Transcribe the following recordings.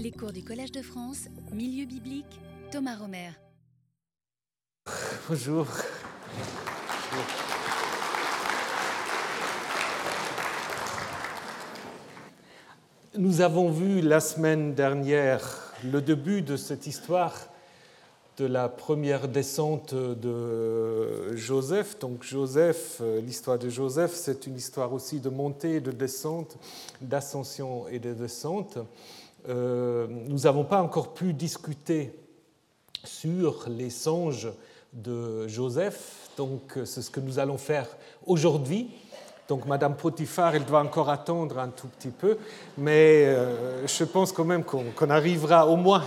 Les cours du Collège de France, Milieu biblique, Thomas Romer. Bonjour. Nous avons vu la semaine dernière le début de cette histoire de la première descente de Joseph. Donc Joseph, l'histoire de Joseph, c'est une histoire aussi de montée de descente, d'ascension et de descente. Euh, nous n'avons pas encore pu discuter sur les songes de Joseph, donc c'est ce que nous allons faire aujourd'hui. Donc Madame Potiphar, elle doit encore attendre un tout petit peu, mais euh, je pense quand même qu'on arrivera au moins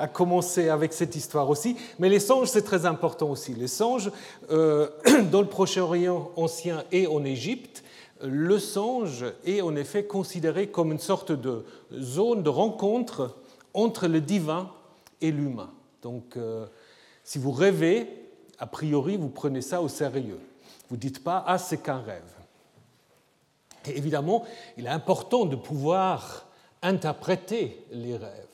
à commencer avec cette histoire aussi. Mais les songes, c'est très important aussi. Les songes, euh, dans le Proche-Orient ancien et en Égypte, le songe est en effet considéré comme une sorte de zone de rencontre entre le divin et l'humain. Donc, euh, si vous rêvez, a priori, vous prenez ça au sérieux. Vous ne dites pas Ah, c'est qu'un rêve. Et évidemment, il est important de pouvoir interpréter les rêves.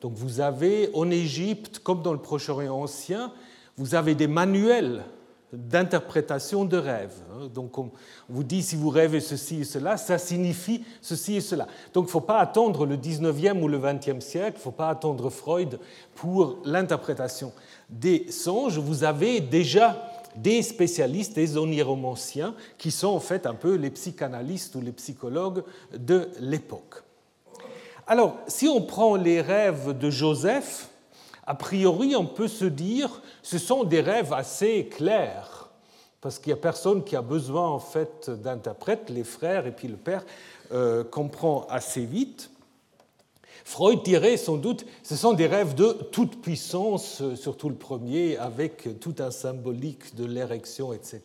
Donc vous avez en Égypte, comme dans le Proche-Orient ancien, vous avez des manuels d'interprétation de rêves. Donc on vous dit si vous rêvez ceci et cela, ça signifie ceci et cela. Donc il ne faut pas attendre le 19e ou le 20e siècle, il ne faut pas attendre Freud pour l'interprétation des songes. Vous avez déjà des spécialistes, des oniromanciens, qui sont en fait un peu les psychanalystes ou les psychologues de l'époque. Alors, si on prend les rêves de Joseph, a priori, on peut se dire ce sont des rêves assez clairs, parce qu'il n'y a personne qui a besoin en fait d'interprète, les frères et puis le père euh, comprend assez vite. Freud dirait sans doute ce sont des rêves de toute puissance, surtout le premier, avec tout un symbolique de l'érection, etc.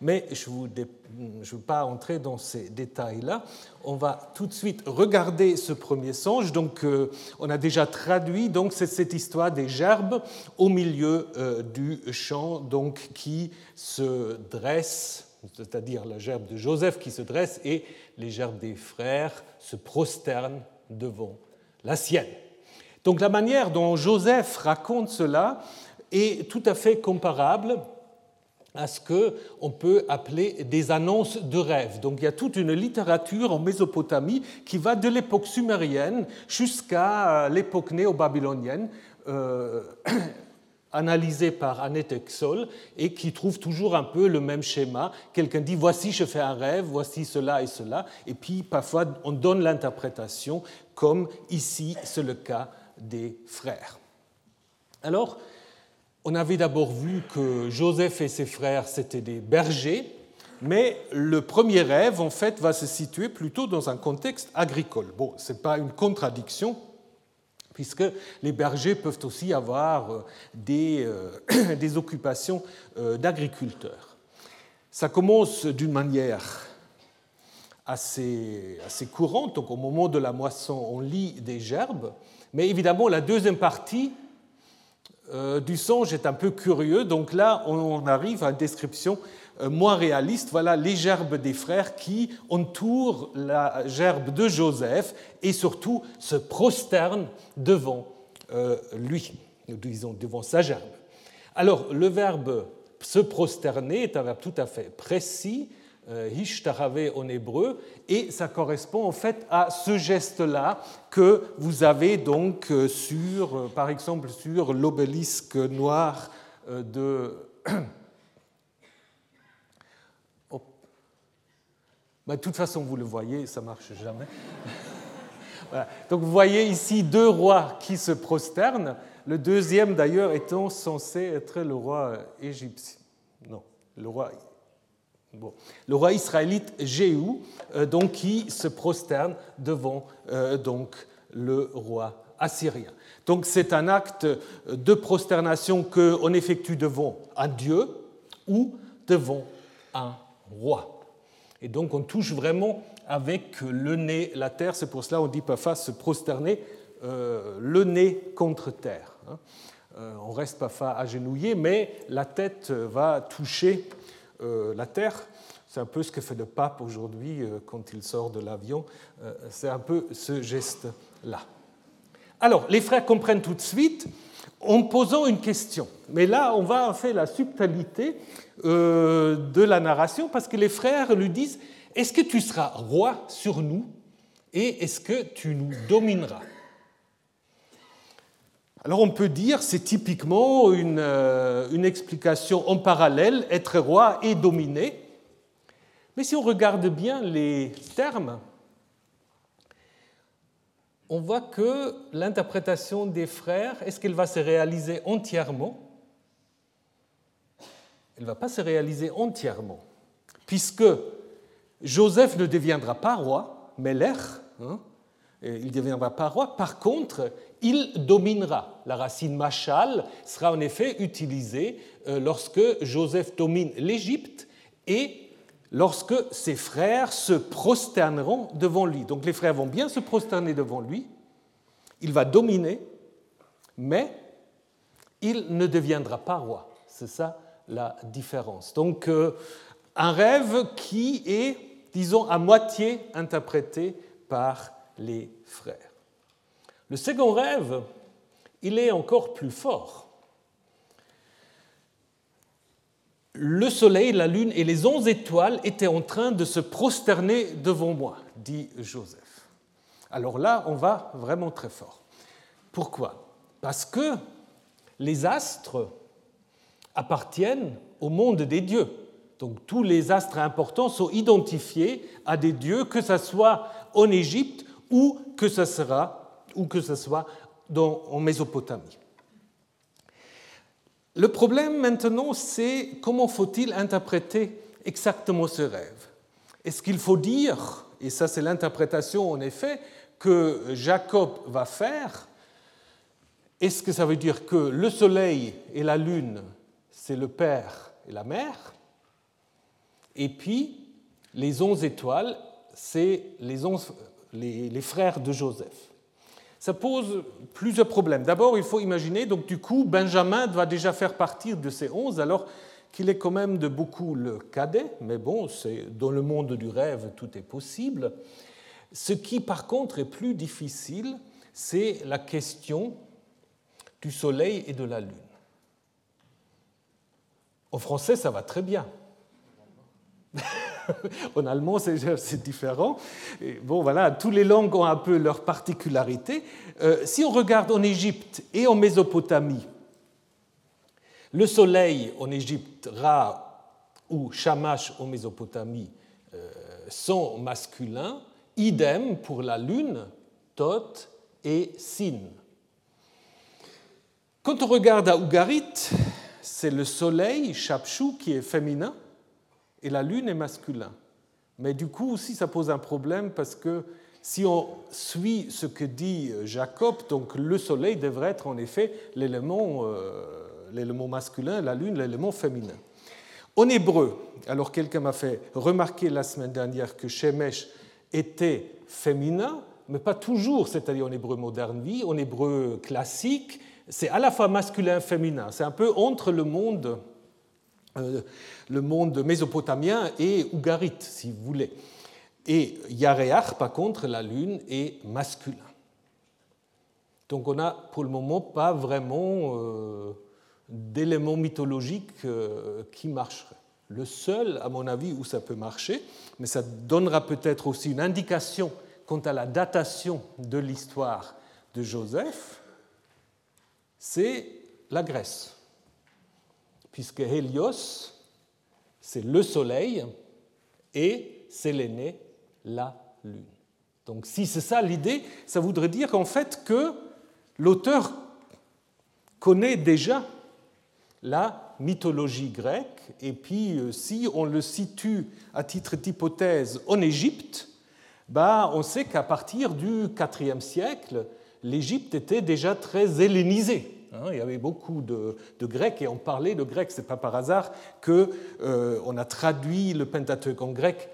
Mais je ne veux pas entrer dans ces détails-là. On va tout de suite regarder ce premier songe. Donc, euh, on a déjà traduit donc cette histoire des gerbes au milieu euh, du champ, donc qui se dressent c'est-à-dire la gerbe de Joseph qui se dresse et les gerbes des frères se prosternent devant la sienne. Donc la manière dont Joseph raconte cela est tout à fait comparable à ce qu'on peut appeler des annonces de rêve. Donc il y a toute une littérature en Mésopotamie qui va de l'époque sumérienne jusqu'à l'époque néo-babylonienne. Euh, analysée par Annette Exol et qui trouve toujours un peu le même schéma. Quelqu'un dit voici je fais un rêve, voici cela et cela, et puis parfois on donne l'interprétation comme ici c'est le cas des frères. Alors, on avait d'abord vu que Joseph et ses frères, c'était des bergers, mais le premier rêve, en fait, va se situer plutôt dans un contexte agricole. Bon, ce n'est pas une contradiction, puisque les bergers peuvent aussi avoir euh, des, euh, des occupations euh, d'agriculteurs. Ça commence d'une manière assez, assez courante. Donc au moment de la moisson, on lit des gerbes. Mais évidemment, la deuxième partie euh, du songe est un peu curieux. Donc là, on arrive à une description euh, moins réaliste. Voilà les gerbes des frères qui entourent la gerbe de Joseph et surtout se prosternent devant euh, lui, disons devant sa gerbe. Alors, le verbe se prosterner est un verbe tout à fait précis Hishtarave en hébreu, et ça correspond en fait à ce geste-là que vous avez donc euh, sur, euh, par exemple, sur l'obélisque noir de. Bah, de toute façon, vous le voyez, ça marche jamais. Donc vous voyez ici deux rois qui se prosternent, le deuxième d'ailleurs étant censé être le roi égyptien. Non, le roi le roi israélite Jéhu, euh, donc, qui se prosterne devant euh, donc, le roi assyrien. Donc c'est un acte de prosternation qu'on effectue devant un dieu ou devant un roi. Et donc on touche vraiment avec le nez la terre, c'est pour cela qu'on dit parfois se prosterner euh, le nez contre terre. Hein. on reste parfois agenouillé, mais la tête va toucher euh, la Terre. C'est un peu ce que fait le pape aujourd'hui euh, quand il sort de l'avion. Euh, c'est un peu ce geste-là. Alors, les frères comprennent tout de suite en posant une question. Mais là, on va faire la subtilité euh, de la narration parce que les frères lui disent Est-ce que tu seras roi sur nous et est-ce que tu nous domineras? Alors on peut dire c'est typiquement une, euh, une, explication en parallèle, être roi et dominer. Mais si on regarde bien les termes, on voit que l'interprétation des frères, est-ce qu'elle va se réaliser entièrement? Elle ne va pas se réaliser entièrement, puisque Joseph ne deviendra pas roi, mais hein, il ne deviendra pas roi. Par contre, il dominera. La racine machal sera en effet utilisée euh, lorsque Joseph domine l'Égypte et lorsque ses frères se prosterneront devant lui. Donc les frères vont bien se prosterner devant lui, il va dominer, mais il ne deviendra pas roi. C'est ça la différence. Donc euh, un rêve qui est, disons, à moitié interprété par les frères. Le second rêve, il est encore plus fort. Le soleil, la lune et les onze étoiles étaient en train de se prosterner devant moi, dit Joseph. Alors là, on va vraiment très fort. Pourquoi? Parce que les astres appartiennent au monde des dieux. Donc tous les astres importants sont identifiés à des dieux, que ce soit en Égypte ou que ce sera ou que ce soit en Mésopotamie. Le problème maintenant, c'est comment faut-il interpréter exactement ce rêve? Est-ce qu'il faut dire, et ça c'est l'interprétation en effet, que Jacob va faire? Est-ce que ça veut dire que le soleil et la lune, c'est le père et la mère? Et puis, les onze étoiles, c'est les, les frères de Joseph ça pose plusieurs problèmes. D'abord, il faut imaginer, donc du coup, Benjamin doit déjà faire partie de ces onze, alors qu'il est quand même de beaucoup le cadet, mais bon, c'est dans le monde du rêve, tout est possible. Ce qui, par contre, est plus difficile, c'est la question du soleil et de la lune. En français, ça va très bien. en allemand, c'est différent. bon, voilà, toutes les langues ont un peu leur particularité. Euh, si on regarde en Égypte et en Mésopotamie, le soleil en Égypte, Ra ou Shamash en Mésopotamie euh, sont masculins, idem pour la lune, Thoth et Sin. Quand on regarde à Ougarit, c'est le soleil, Chapchou, qui est féminin, et la lune est masculin. Mais du coup aussi ça pose un problème parce que si on suit ce que dit Jacob, donc le soleil devrait être en effet l'élément, euh, masculin, la lune l'élément féminin. En hébreu, alors quelqu'un m'a fait remarquer la semaine dernière que Shemesh était féminin, mais pas toujours, c'est-à-dire en hébreu moderne vie, en hébreu classique, c'est à la fois masculin et féminin. C'est un peu entre le monde euh, le monde mésopotamien et ougarite, si vous voulez. Et Yaréach, par contre, la lune est masculin. Donc on n'a pour le moment pas vraiment euh, d'éléments mythologiques euh, qui marcheraient. Le seul, à mon avis, où ça peut marcher, mais ça donnera peut-être aussi une indication quant à la datation de l'histoire de Joseph, c'est la Grèce puisque Hélios, c'est le Soleil, et Séléné, la Lune. Donc si c'est ça l'idée, ça voudrait dire en fait que l'auteur connaît déjà la mythologie grecque, et puis euh, si on le situe à titre d'hypothèse en Égypte, bah, on sait qu'à partir du IVe siècle, l'Égypte était déjà très hellénisée. Hein, il y avait beaucoup de, Grecs et on parlait de grec. Ce n'est pas par hasard qu'on euh, a traduit le Pentateuque en grec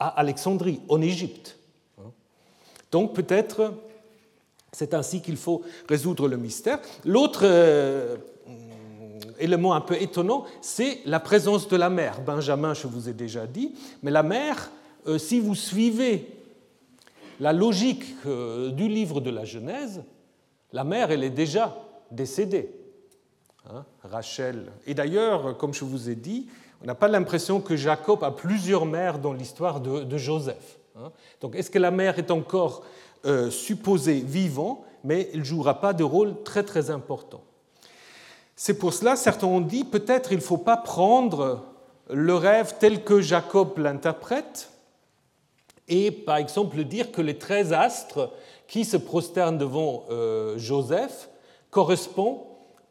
à Alexandrie, en Égypte. Hein. Donc peut-être c'est ainsi qu'il faut résoudre le mystère. L'autre euh, élément un peu étonnant, c'est la présence de la mer. Benjamin, je vous ai déjà dit, mais la mer, euh, si vous suivez la logique du livre de la Genèse, La mère, elle est déjà décédée, hein, Rachel. Et d'ailleurs, comme je vous ai dit, on n'a pas l'impression que Jacob a plusieurs mères dans l'histoire de, Joseph. Hein. Donc est-ce que la mère est encore euh, supposée vivant, mais elle ne jouera pas de rôle très très important? C'est pour cela, certains ont dit, peut-être il ne faut pas prendre le rêve tel que Jacob l'interprète, et par exemple dire que les treize astres qui se prosternent devant euh, Joseph correspondent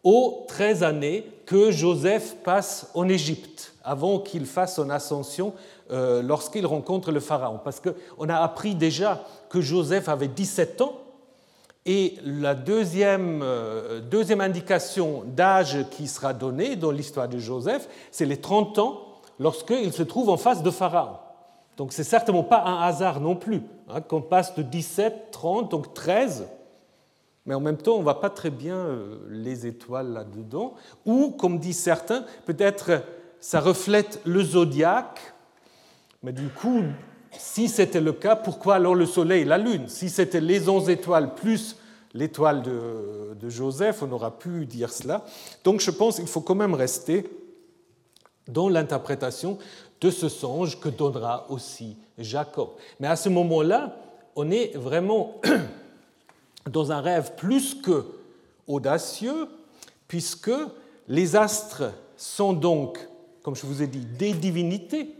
aux treize années que Joseph passe en Égypte avant qu'il fasse son ascension euh, lorsqu'il rencontre le Pharaon. Parce qu'on a appris déjà que Joseph avait 17 ans et la deuxième, euh, deuxième indication d'âge qui sera donnée dans l'histoire de Joseph, c'est les 30 ans lorsqu'il se trouve en face de Pharaon. Donc c'est certainement pas un hasard non plus hein, qu'on passe de 17, 30, donc 13, mais en même temps on ne voit pas très bien euh, les étoiles là-dedans, ou comme disent certains, peut-être ça reflète le zodiaque, mais du coup, si c'était le cas, pourquoi alors le Soleil et la Lune? Si c'était les 11 étoiles plus l'étoile de, de Joseph, on aura pu dire cela. Donc je pense qu'il faut quand même rester dans l'interprétation de ce songe que donnera aussi Jacob. Mais à ce moment-là, on est vraiment dans un rêve plus que audacieux, puisque les astres sont donc, comme je vous ai dit, des divinités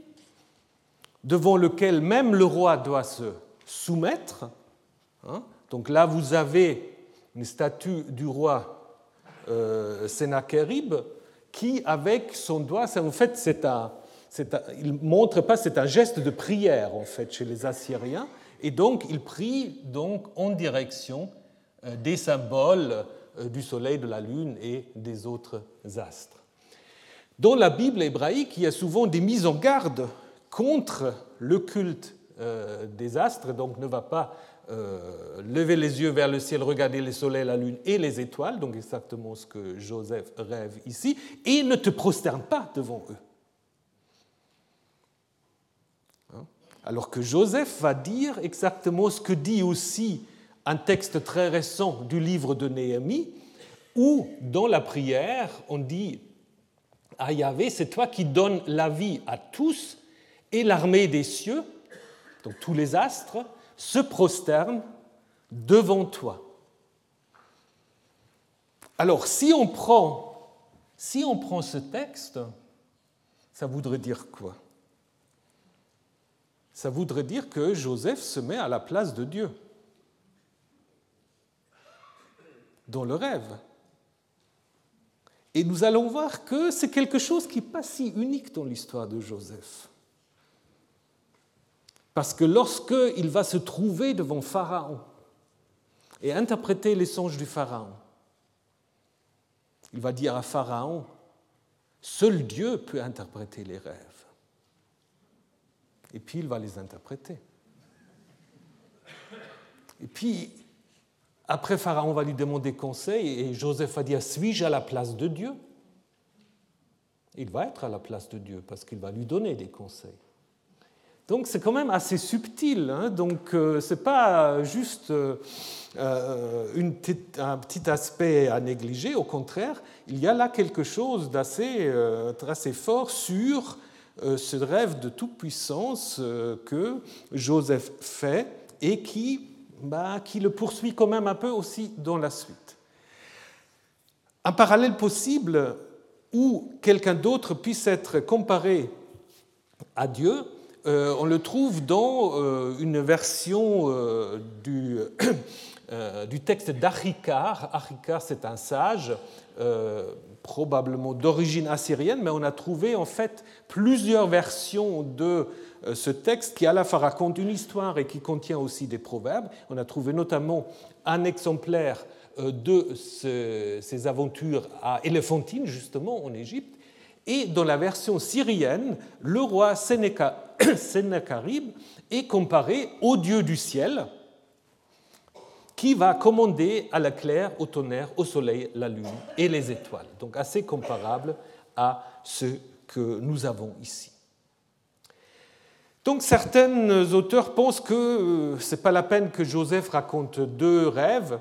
devant lesquelles même le roi doit se soumettre. Hein. Donc là, vous avez une statue du roi euh, qui, avec son doigt, en fait, c'est un, il montre pas, c'est un geste de prière en fait chez les Assyriens, et donc il prie donc en direction euh, des symboles euh, du soleil, de la lune et des autres astres. Dans la Bible hébraïque, il y a souvent des mises en garde contre le culte euh, des astres, donc ne va pas lever les yeux vers le ciel, regarder le soleil, la lune et les étoiles, donc exactement ce que Joseph rêve ici, et ne te prosterne pas devant eux. Alors que Joseph va dire exactement ce que dit aussi un texte très récent du livre de Néhémie, où dans la prière, on dit à Yahvé, c'est toi qui donnes la vie à tous, et l'armée des cieux, donc tous les astres, se prosternent devant toi. Alors si on prend, si on prend ce texte, ça voudrait dire quoi? Ça voudrait dire que Joseph se met à la place de Dieu dans le rêve. Et nous allons voir que c'est quelque chose qui n'est pas si unique dans l'histoire de Joseph. Parce que lorsqu'il va se trouver devant Pharaon et interpréter les songes du Pharaon, il va dire à Pharaon, seul Dieu peut interpréter les rêves et puis il va les interpréter. Et puis, après, Pharaon va lui demander conseil et Joseph va dire, suis-je à la place de Dieu? Il va être à la place de Dieu parce qu'il va lui donner des conseils. Donc c'est quand même assez subtil. Hein. Donc euh, ce n'est pas juste euh, une un petit aspect à négliger. Au contraire, il y a là quelque chose d'assez euh, fort sur euh, ce rêve de toute puissance euh, que Joseph fait et qui, bah, qui le poursuit quand même un peu aussi dans la suite. Un parallèle possible où quelqu'un d'autre puisse être comparé à Dieu, euh, on le trouve dans une version du, du texte d'Achikar. Achikar, c'est un sage probablement d'origine assyrienne, mais on a trouvé en fait plusieurs versions de euh, ce texte qui à la fois raconte une histoire et qui contient aussi des proverbes. On a trouvé notamment un exemplaire euh, de ces aventures à Éléphantine, justement, en Égypte. Et dans la version syrienne, le roi Sennacherib est comparé au dieu du ciel, qui va commander à la claire, au tonnerre, au soleil, la lune et les étoiles. Donc assez comparable à ce que nous avons ici. Donc certains auteurs pensent que euh, ce n'est pas la peine que Joseph raconte deux rêves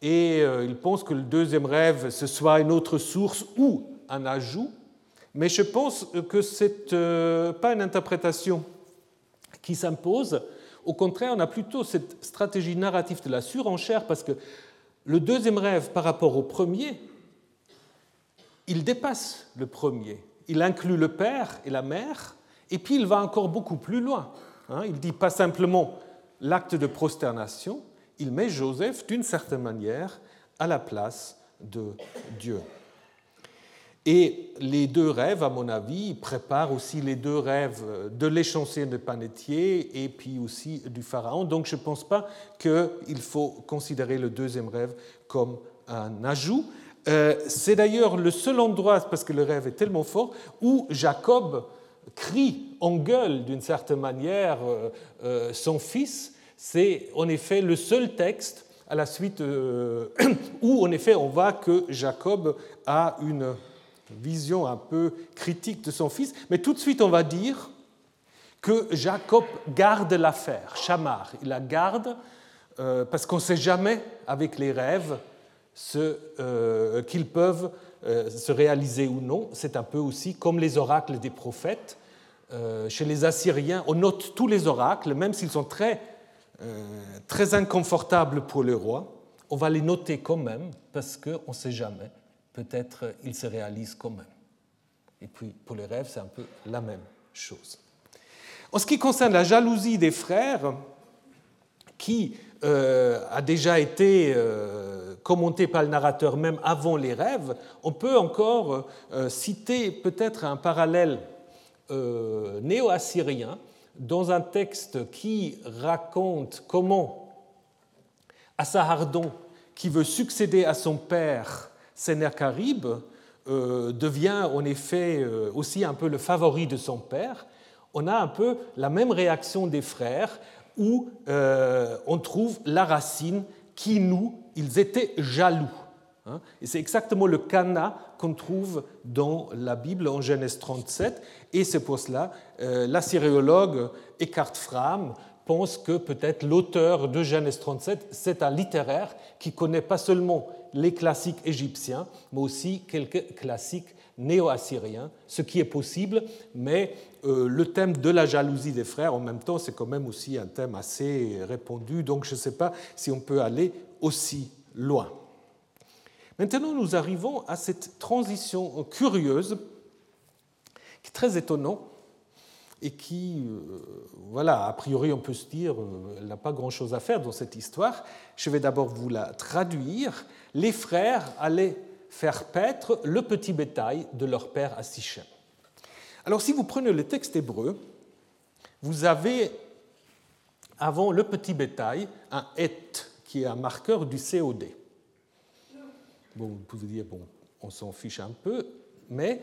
et euh, il pense que le deuxième rêve, ce soit une autre source ou un ajout, mais je pense que ce n'est euh, pas une interprétation qui s'impose. Au contraire, on a plutôt cette stratégie narrative de la surenchère, parce que le deuxième rêve par rapport au premier, il dépasse le premier. Il inclut le père et la mère, et puis il va encore beaucoup plus loin. Hein. Il dit pas simplement l'acte de prosternation, il met Joseph d'une certaine manière à la place de Dieu. Et les deux rêves, à mon avis, préparent aussi les deux rêves de l'échancé de Panetier et puis aussi du Pharaon. Donc je ne pense pas qu'il faut considérer le deuxième rêve comme un ajout. Euh, c'est d'ailleurs le seul endroit, parce que le rêve est tellement fort, où Jacob crie, engueule d'une certaine manière euh, euh, son fils. C'est en effet le seul texte à la suite où en effet on voit que Jacob a une vision un peu critique de son fils, mais tout de suite on va dire que Jacob garde l'affaire, Chamar, il la garde euh, parce qu'on ne sait jamais avec les rêves euh, qu'ils peuvent euh, se réaliser ou non. C'est un peu aussi comme les oracles des prophètes. chez les Assyriens, on note tous les oracles, même s'ils sont très, très inconfortables pour le roi, on va les noter quand même parce qu'on ne sait jamais peut-être il se réalise quand même. Et puis pour les rêves, c'est un peu la même chose. En ce qui concerne la jalousie des frères, qui euh, a déjà été euh, commentée par le narrateur même avant les rêves, on peut encore euh, citer peut-être un parallèle néo-assyrien dans un texte qui raconte comment Assahardon, qui veut succéder à son père, Sennacherib euh, devient en effet euh, aussi un peu le favori de son père, on a un peu la même réaction des frères où euh, on trouve la racine qui nous, ils étaient jaloux. Hein. Et c'est exactement le cana qu'on trouve dans la Bible en Genèse 37. Et c'est pour cela, l'assyriologue Eckhart Fram pense que peut-être l'auteur de Genèse 37, c'est un littéraire qui connaît pas seulement les classiques égyptiens, mais aussi quelques classiques néo-assyriens, ce qui est possible, mais euh, le thème de la jalousie des frères, en même temps, c'est quand même aussi un thème assez répandu, donc je ne sais pas si on peut aller aussi loin. Maintenant, nous arrivons à cette transition curieuse, qui est très étonnante, et qui, euh, voilà, a priori on peut se dire, euh, elle n'a pas grand-chose à faire dans cette histoire. Je vais d'abord vous la traduire. Les frères allaient faire paître le petit bétail de leur père à Sichem. Alors si vous prenez le texte hébreu, vous avez avant le petit bétail un et qui est un marqueur du COD. Bon, vous pouvez dire, bon, on s'en fiche un peu, mais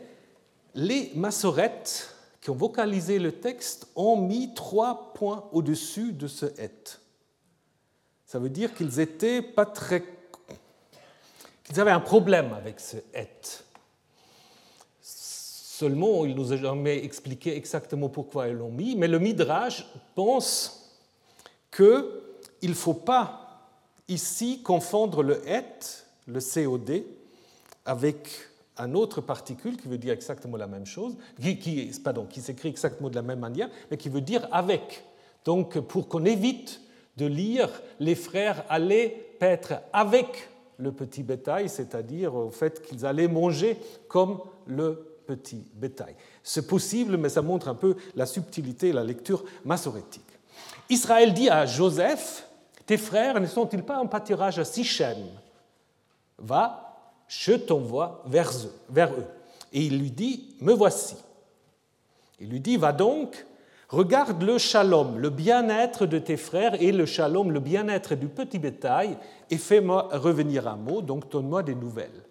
les massorettes qui ont vocalisé le texte ont mis trois points au-dessus de ce et. Ça veut dire qu'ils étaient pas très. qu'ils avaient un problème avec ce et. Seulement, il nous a jamais expliqué exactement pourquoi ils l'ont mis, mais le Midrash pense qu'il ne faut pas ici confondre le et, le COD, avec un autre particule qui veut dire exactement la même chose, qui, qui, s'écrit exactement de la même manière, mais qui veut dire avec. Donc, pour qu'on évite de lire les frères allaient paître avec le petit bétail, c'est-à-dire au fait qu'ils allaient manger comme le petit bétail. C'est possible, mais ça montre un peu la subtilité la lecture massorétique. Israël dit à Joseph Tes frères ne sont-ils pas en pâturage à Sichem? Va, je t'envoie vers eux, vers eux. Et il lui dit, me voici. Il lui dit, va donc, regarde le shalom, le bien-être de tes frères, et le shalom, le bien-être du petit bétail, et fais-moi revenir un mot, donc donne-moi des nouvelles.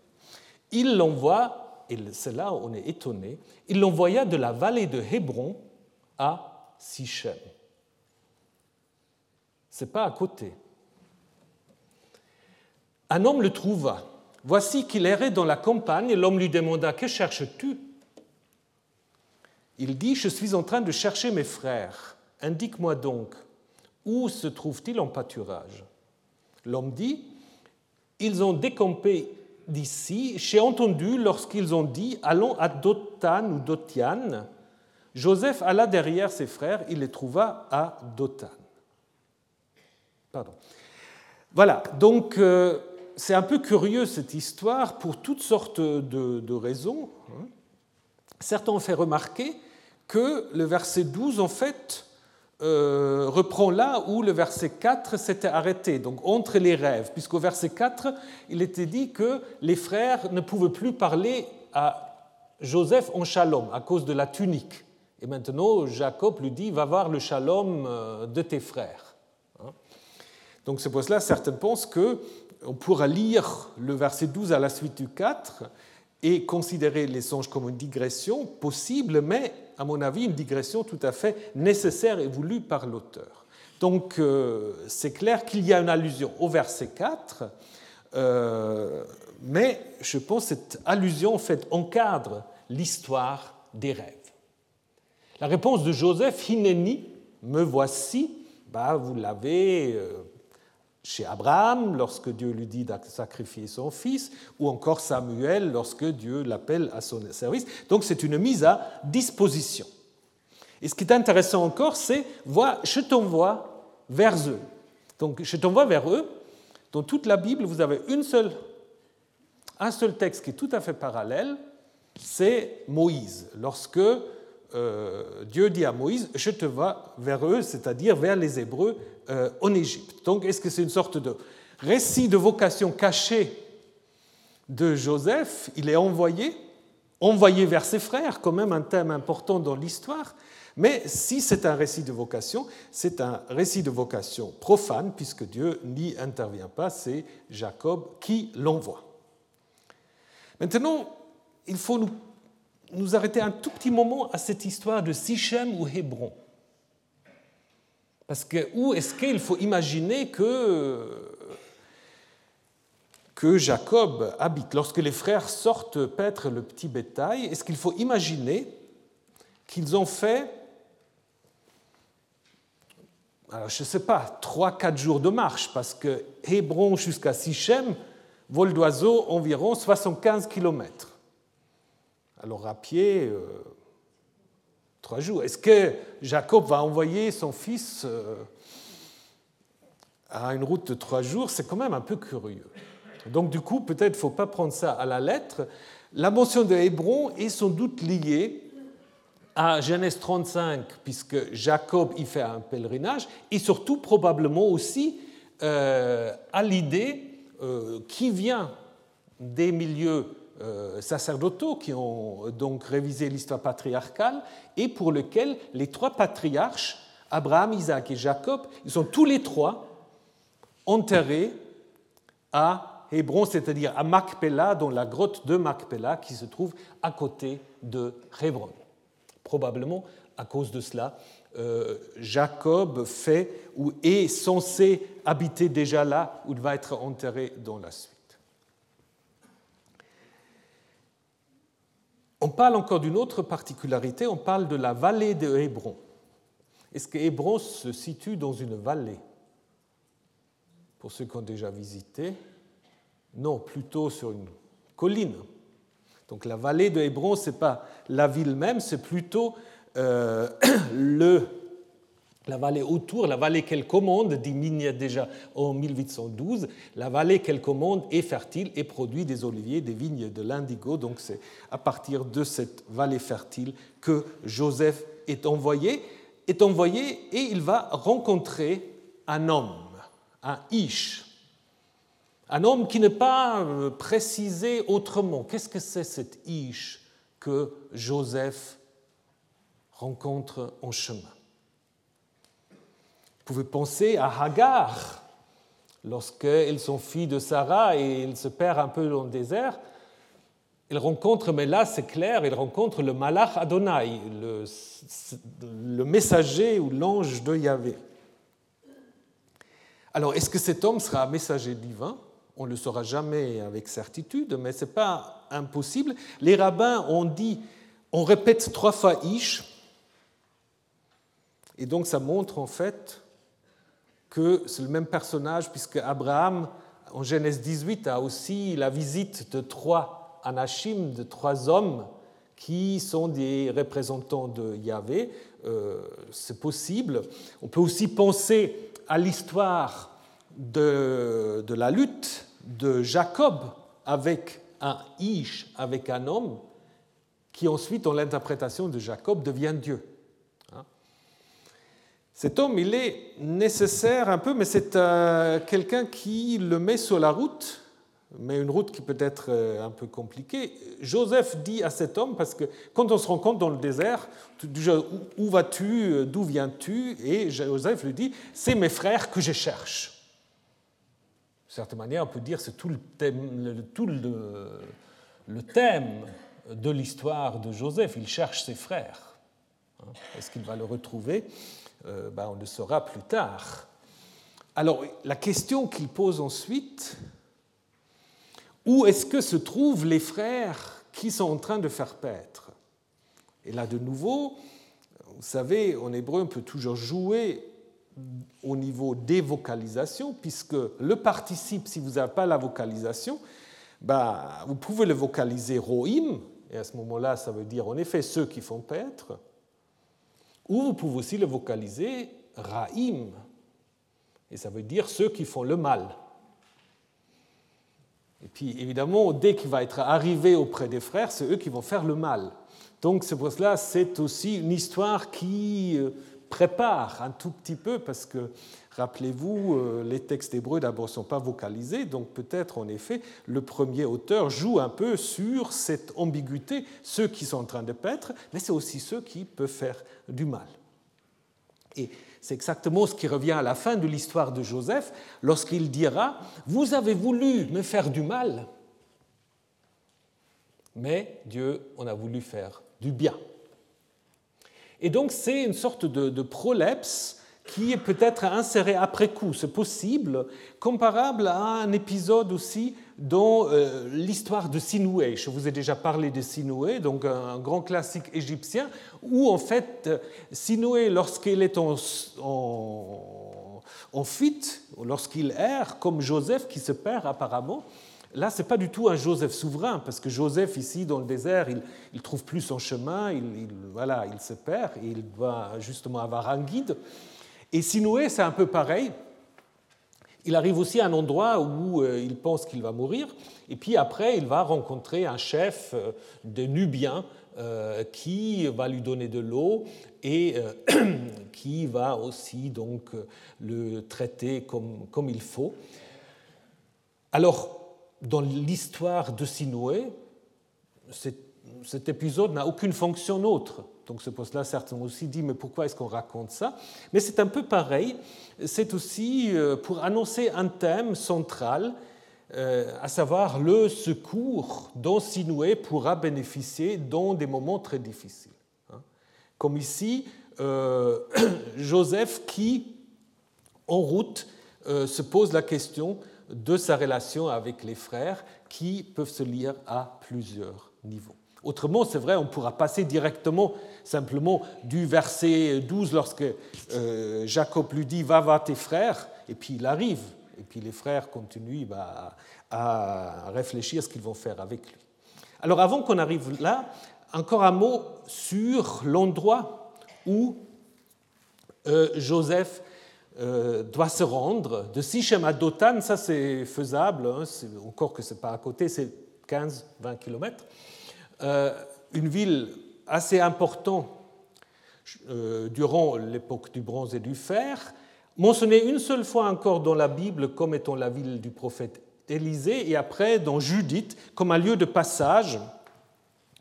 Il l'envoie, et c'est là on est étonné, il l'envoya de la vallée de Hébron à Sichem. C'est pas à côté. Un homme le trouva Voici qu'il errait dans la campagne, l'homme lui demanda Que cherches-tu? Il dit Je suis en train de chercher mes frères. Indique-moi donc, où se trouve-t-il en pâturage? L'homme dit ils ont décampé d'ici. J'ai entendu lorsqu'ils ont dit Allons à Dothan ou Dotian. Joseph alla derrière ses frères, il les trouva à Dothan. Pardon. Voilà, donc euh, c'est un peu curieux cette histoire pour toutes sortes de, raisons. Hein. Certains ont fait remarquer que le verset 12, en fait, euh, reprend là où le verset 4 s'était arrêté, donc entre les rêves, puisqu'au verset 4, il était dit que les frères ne pouvaient plus parler à Joseph en shalom à cause de la tunique. Et maintenant, Jacob lui dit, va voir le shalom euh, de tes frères. Hein. Donc c'est pour cela, certains pensent qu'on pourra lire le verset 12 à la suite du 4 et considérer les songes comme une digression possible, mais à mon avis une digression tout à fait nécessaire et voulue par l'auteur. Donc euh, c'est clair qu'il y a une allusion au verset 4, euh, mais je pense que cette allusion en fait encadre l'histoire des rêves. La réponse de Joseph, Hineni, me voici, bah, vous l'avez euh, chez Abraham lorsque Dieu lui dit de sacrifier son fils, ou encore Samuel lorsque Dieu l'appelle à son service. Donc c'est une mise à disposition. Et ce qui est intéressant encore, c'est je t'envoie vers eux. Donc je t'envoie vers eux. Dans toute la Bible, vous avez un seul texte qui est tout à fait parallèle, c'est Moïse. Lorsque euh, Dieu dit à Moïse, je te vois vers eux, c'est-à-dire vers les Hébreux euh, en Égypte. Donc est-ce que c'est une sorte de récit de vocation cachée de Joseph? Il est envoyé, envoyé vers ses frères, quand même un thème important dans l'histoire. Mais si c'est un récit de vocation, c'est un récit de vocation profane, puisque Dieu n'y intervient pas, c'est Jacob qui l'envoie. Maintenant, il faut nous nous arrêter un tout petit moment à cette histoire de Sichem ou Hébron. Parce que où est-ce qu'il faut imaginer que, Jacob habite? Lorsque les frères sortent paître le petit bétail, est-ce qu'il faut imaginer qu'ils ont fait, je ne sais pas, 3-4 jours de marche, parce que Hébron jusqu'à Sichem, vol d'oiseau environ 75 kilomètres. Alors à pied, euh, trois jours. Est-ce que Jacob va envoyer son fils euh, à une route de trois jours? C'est quand même un peu curieux. Donc du coup, peut-être faut pas prendre ça à la lettre. La mention de Hébron est sans doute liée à Genèse 35, puisque Jacob y fait un pèlerinage, et surtout probablement aussi euh, à l'idée qui vient des milieux euh, sacerdotaux qui ont donc révisé l'histoire patriarcale et pour lequel les trois patriarches, Abraham, Isaac et Jacob, ils sont tous les trois enterrés à Hébron, c'est-à-dire à Macpéla, dans la grotte de Macpéla qui se trouve à côté de Hébron. Probablement à cause de cela, euh, Jacob fait ou est censé habiter déjà là où il va être enterré dans la suite. On parle encore d'une autre particularité, on parle de la vallée de Hébron. Est-ce que Hébron se situe dans une vallée? Pour ceux qui ont déjà visité, non, plutôt sur une colline. Donc la vallée de Hébron, ce n'est pas la ville même, c'est plutôt euh, le la vallée autour, la vallée qu'elle commande, dit Mignet déjà en 1812, la vallée qu'elle commande est fertile et produit des oliviers, des vignes, de l'indigo. Donc c'est à partir de cette vallée fertile que Joseph est envoyé, est envoyé et il va rencontrer un homme, un Ish. Un homme qui n'est pas euh, précisé autrement. Qu'est-ce que c'est cet Ish que Joseph rencontre en chemin? Pouvez penser à Hagar, lorsqu'elles sont filles de Sarah et elle se perd un peu dans le désert. Elle rencontre, mais là c'est clair, elle rencontre le Malach Adonai, le, le messager ou l'ange de Yahvé. Alors, est-ce que cet homme sera un messager divin? On ne le saura jamais avec certitude, mais ce n'est pas impossible. Les rabbins ont dit, on répète trois fois Ish, et donc ça montre en fait que c'est le même personnage, puisque Abraham, en Genèse 18 a aussi la visite de trois anachim, de trois hommes qui sont des représentants de Yahvé. Euh, c'est possible. On peut aussi penser à l'histoire de, de, la lutte de Jacob avec un Ish, avec un homme, qui ensuite, dans l'interprétation de Jacob, devient Dieu. Cet homme, il est nécessaire un peu, mais c'est euh, quelqu'un qui le met sur la route mais une route qui peut être euh, un peu compliquée. Joseph dit à cet homme, parce que quand on se rencontre dans le désert, où vas-tu, d'où viens-tu? Et Joseph lui dit, c'est mes frères que je cherche. De certaine manière, on peut dire que c'est tout le thème de l'histoire de Joseph. Il cherche ses frères. Hein, est-ce qu'il va le retrouver? Euh, ben, On le saura plus tard. Alors, la question qu'il pose ensuite, où est-ce que se trouvent les frères qui sont en train de faire paître? Et là, de nouveau, vous savez, en hébreu, on peut toujours jouer au niveau des vocalisations, puisque le participe, si vous n'avez pas la vocalisation, bah, vous pouvez le vocaliser rohim, et à ce moment-là, ça veut dire en effet ceux qui font paître, ou vous pouvez aussi le vocaliser raim, et ça veut dire ceux qui font le mal. Et puis évidemment, dès qu'il va être arrivé auprès des frères, c'est eux qui vont faire le mal. Donc c'est pour cela, c'est aussi une histoire qui euh, prépare un tout petit peu, parce que rappelez-vous, euh, les textes hébreux d'abord ne sont pas vocalisés, donc peut-être en effet le premier auteur joue un peu sur cette ambiguïté, ceux qui sont en train de paître, mais c'est aussi ceux qui peuvent faire du mal. Et c'est exactement ce qui revient à la fin de l'histoire de Joseph, lorsqu'il dira, Vous avez voulu me faire du mal, mais Dieu en a voulu faire du bien. Et donc c'est une sorte de, de qui est peut-être inséré après coup, c'est possible, comparable à un épisode aussi dans euh, l'histoire de Sinoué. Je vous ai déjà parlé de Sinoué, donc un grand classique égyptien, où en fait Sinoué, lorsqu'il est en, fuite, lorsqu'il erre, comme Joseph qui se perd apparemment, Là, ce n'est pas du tout un Joseph souverain, parce que Joseph, ici, dans le désert, il ne trouve plus son chemin, il, voilà, il se perd, et il doit justement avoir un guide. Et Sinoué, c'est un peu pareil. Il arrive aussi à un endroit où euh, il pense qu'il va mourir, et puis après, il va rencontrer un chef euh, de Nubiens euh, qui va lui donner de l'eau et qui va aussi donc le traiter comme, comme il faut. Alors, dans l'histoire de Sinoué, cet épisode n'a aucune fonction autre. Donc ce poste-là, certains ont aussi dit, mais pourquoi est-ce qu'on raconte ça? Mais c'est un peu pareil. C'est aussi euh, pour annoncer un thème central, euh, à savoir le secours dont Sinoué pourra bénéficier dans des moments très difficiles. Hein. Comme ici, euh, Joseph qui, en route, se pose la question de sa relation avec les frères qui peuvent se lire à plusieurs niveaux. Autrement, c'est vrai, on pourra passer directement, simplement, du verset 12, lorsque euh, Jacob lui dit Va voir tes frères, et puis il arrive, et puis les frères continuent bah, à réfléchir ce qu'ils vont faire avec lui. Alors, avant qu'on arrive là, encore un mot sur l'endroit où euh, Joseph euh, doit se rendre. De Sichem à Dothan, ça c'est faisable, hein, encore que ce n'est pas à côté, c'est 15-20 kilomètres. Euh, une ville assez importante euh, durant l'époque du bronze et du fer, mentionnée une seule fois encore dans la Bible comme étant la ville du prophète Élisée, et après dans Judith comme un lieu de passage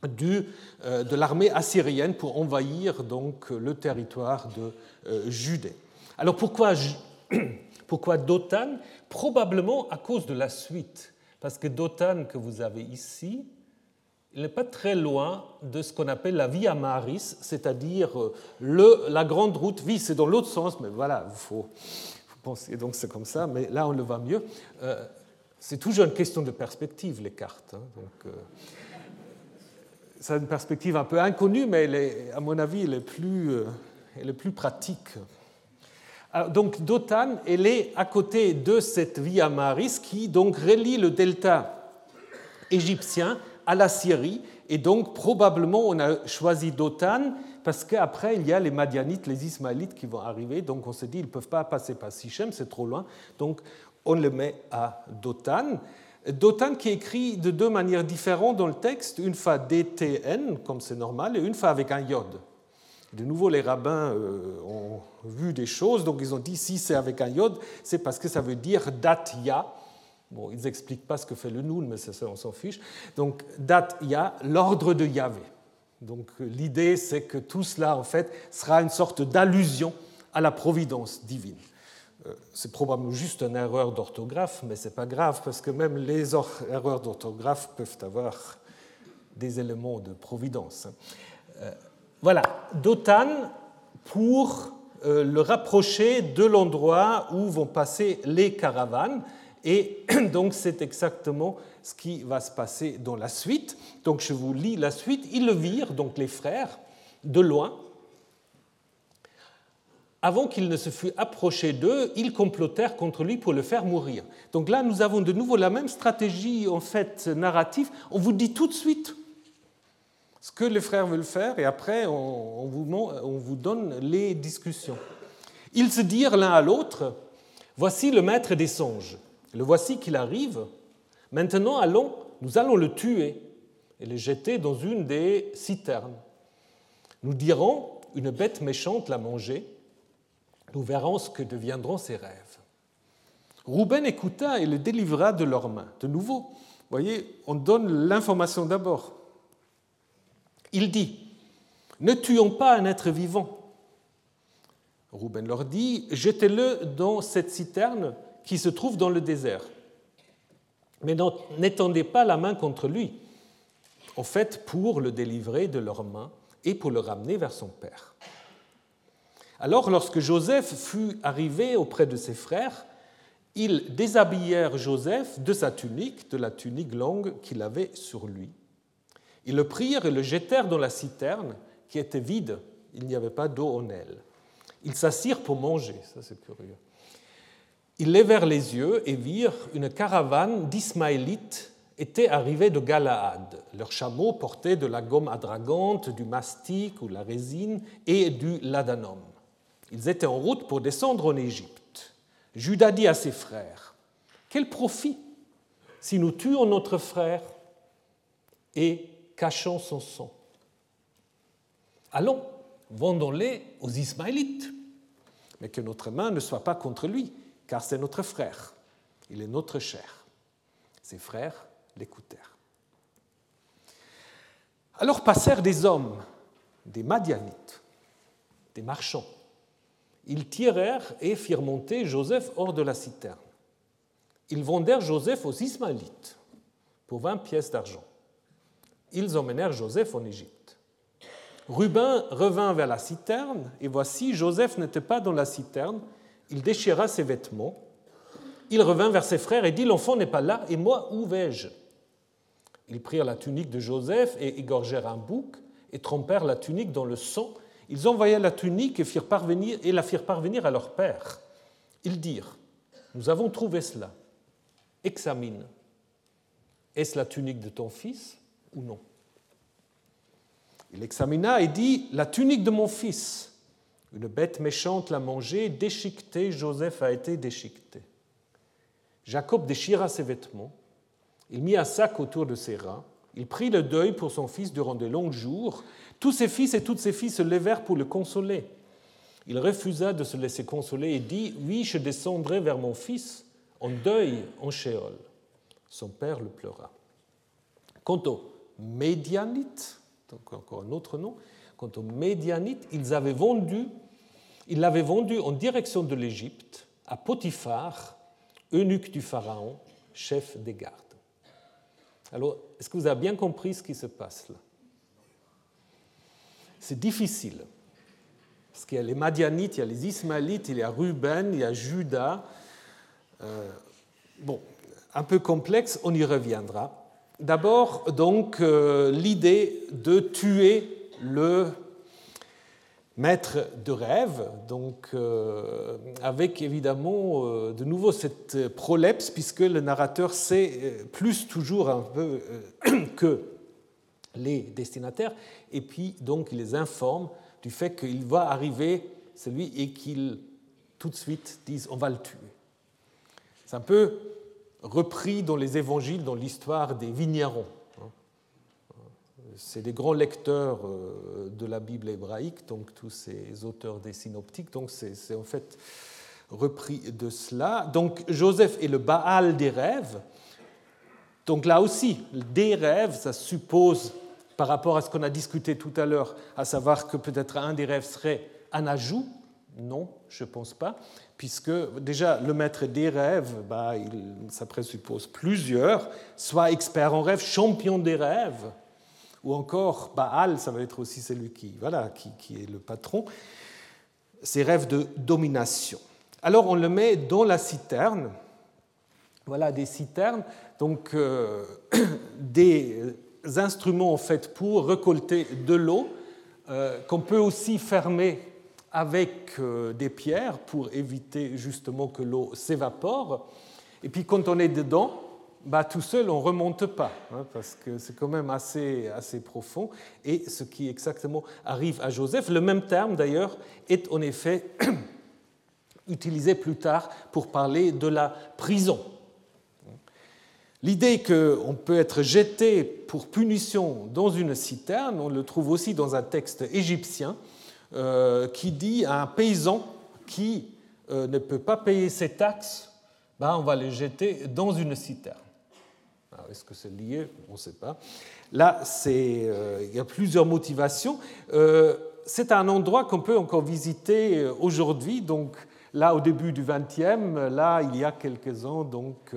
euh, de l'armée assyrienne pour envahir donc le territoire de Judée. Alors pourquoi, pourquoi Probablement à cause de la suite, parce que Dothan que vous avez ici, il n'est pas très loin de ce qu'on appelle la Via Maris, c'est-à-dire euh, la grande route. Oui, c'est dans l'autre sens, mais voilà, il faut, penser, donc c'est comme ça, mais là on le voit mieux. Euh, c'est toujours une question de perspective, les cartes. Hein, donc, euh, c'est une perspective un peu inconnue, mais elle est, à mon avis, elle est plus, plus pratique. donc Dothan, elle est à côté de cette Via Maris qui donc relie le delta égyptien à la Syrie. Et donc probablement on a choisi Dothan parce qu'après il y a les Madianites, les Ismaélites qui vont arriver. Donc on se dit ils ne peuvent pas passer par Sichem, c'est trop loin. Donc on le met à Dothan. Dothan qui est écrit de deux manières différentes dans le texte, une fois DTN, comme c'est normal, et une fois avec un iode. De nouveau, les rabbins euh, ont vu des choses, donc ils ont dit si c'est avec un iode, c'est parce que ça veut dire datya. Bon, ils n'expliquent pas ce que fait le noun, mais ça, on s'en fiche. Donc, datya, l'ordre de Yahvé. Donc, l'idée, c'est que tout cela, en fait, sera une sorte d'allusion à la providence divine. Euh, c'est probablement juste une erreur d'orthographe, mais ce n'est pas grave, parce que même les erreurs d'orthographe peuvent avoir des éléments de providence. Euh, voilà, Dothan pour euh, le rapprocher de l'endroit où vont passer les caravanes. Et donc c'est exactement ce qui va se passer dans la suite. Donc je vous lis la suite. Ils le virent, donc les frères, de loin, avant qu'il ne se fût approché d'eux, ils complotèrent contre lui pour le faire mourir. Donc là, nous avons de nouveau la même stratégie en fait narrative. On vous dit tout de suite ce que les frères veulent faire et après on vous, on vous donne les discussions. Ils se dirent l'un à l'autre, voici le maître des songes, le voici qu'il arrive, maintenant allons, nous allons le tuer et le jeter dans une des citernes. Nous dirons, une bête méchante l'a mangé, nous verrons ce que deviendront ses rêves. Rouben écouta et le délivra de leurs mains. De nouveau, voyez, on donne l'information d'abord. Il dit Ne tuons pas un être vivant. Rouben leur dit Jetez-le dans cette citerne qui se trouve dans le désert. Mais n'étendez pas la main contre lui, en fait, pour le délivrer de leurs mains et pour le ramener vers son père. Alors lorsque Joseph fut arrivé auprès de ses frères, ils déshabillèrent Joseph de sa tunique, de la tunique longue qu'il avait sur lui. Ils le prirent et le jetèrent dans la citerne qui était vide, il n'y avait pas d'eau en elle. Ils s'assirent pour manger, ça c'est curieux. Ils levèrent les yeux et virent une caravane d'Ismaélites était arrivée de Galaad. Leurs chameaux portaient de la gomme adragante, du mastic ou la résine et du ladanum. Ils étaient en route pour descendre en Égypte. Judas dit à ses frères, Quel profit si nous tuons notre frère et cachons son sang Allons, vendons-les aux Ismaélites, mais que notre main ne soit pas contre lui, car c'est notre frère, il est notre chair. Ses frères l'écoutèrent. Alors passèrent des hommes, des Madianites, des marchands, ils tirèrent et firent monter Joseph hors de la citerne. Ils vendèrent Joseph aux Ismaélites pour 20 pièces d'argent. Ils emmenèrent Joseph en Égypte. Rubin revint vers la citerne, et voici, Joseph n'était pas dans la citerne. Il déchira ses vêtements. Il revint vers ses frères et dit L'enfant n'est pas là, et moi, où vais-je? Ils prirent la tunique de Joseph et égorgèrent un bouc, et trempèrent la tunique dans le sang ils envoyèrent la tunique et, la firent parvenir à leur père. Ils dirent, nous avons trouvé cela, examine, est-ce la tunique de ton fils ou non? Il examina et dit, la tunique de mon fils. Une bête méchante l'a mangée, déchiquetée, Joseph a été déchiqueté. Jacob déchira ses vêtements, il mit un sac autour de ses reins, il prit le deuil pour son fils durant de longs jours, tous ses fils et toutes ses filles se levèrent pour le consoler. Il refusa de se laisser consoler et dit Oui, je descendrai vers mon fils en deuil en Shéol. Son père le pleura. Quant aux Médianites, donc encore un autre nom, quant aux Médianites, ils avaient vendu, ils l'avaient vendu en direction de l'Égypte à Potiphar, eunuque du Pharaon, chef des gardes. Alors, est-ce que vous avez bien compris ce qui se passe là? C'est difficile. Parce qu'il y a les Madianites, il y a les Ismaélites, il y a Ruben, il y a Judas. Euh, bon, un peu complexe, on y reviendra. D'abord, donc, euh, l'idée de tuer le, maître de rêve, donc euh, avec évidemment euh, de nouveau cette prolepse, puisque le narrateur sait euh, plus toujours un peu que les destinataires, et puis donc il les informe du fait qu'il va arriver celui et qu'il tout de suite disent on va le tuer. C'est un peu repris dans les évangiles, dans l'histoire des vignerons c'est des grands lecteurs euh, de la Bible hébraïque, donc tous ces auteurs des synoptiques, donc c'est en fait repris de cela. Donc Joseph est le Baal des rêves. Donc là aussi, des rêves, ça suppose, par rapport à ce qu'on a discuté tout à l'heure, à savoir que peut-être un des rêves serait un ajout. Non, je ne pense pas, puisque déjà le maître des rêves, bah, ça présuppose plusieurs, soit expert en rêve, champion des rêves, ou encore Baal, ça va être aussi celui qui, voilà, qui, est le patron, ces rêves de domination. Alors on le met dans la citerne, voilà des citernes, donc euh, des instruments en fait pour récolter de l'eau, euh, qu'on peut aussi fermer avec euh, des pierres pour éviter justement que l'eau s'évapore. Et puis quand on est dedans, bah, tout seul, on ne remonte pas, hein, parce que c'est quand même assez, assez profond. Et ce qui exactement arrive à Joseph, le même terme d'ailleurs, est en effet utilisé plus tard pour parler de la prison. L'idée qu'on peut être jeté pour punition dans une citerne, on le trouve aussi dans un texte égyptien euh, qui dit à un paysan qui euh, ne peut pas payer ses taxes, bah, on va le jeter dans une citerne. Est-ce que c'est lié? On ne sait pas. Là, euh, il y a plusieurs motivations. Euh, c'est un endroit qu'on peut encore visiter euh, aujourd'hui. Donc, là, au début du XXe, là, il y a quelques ans, donc,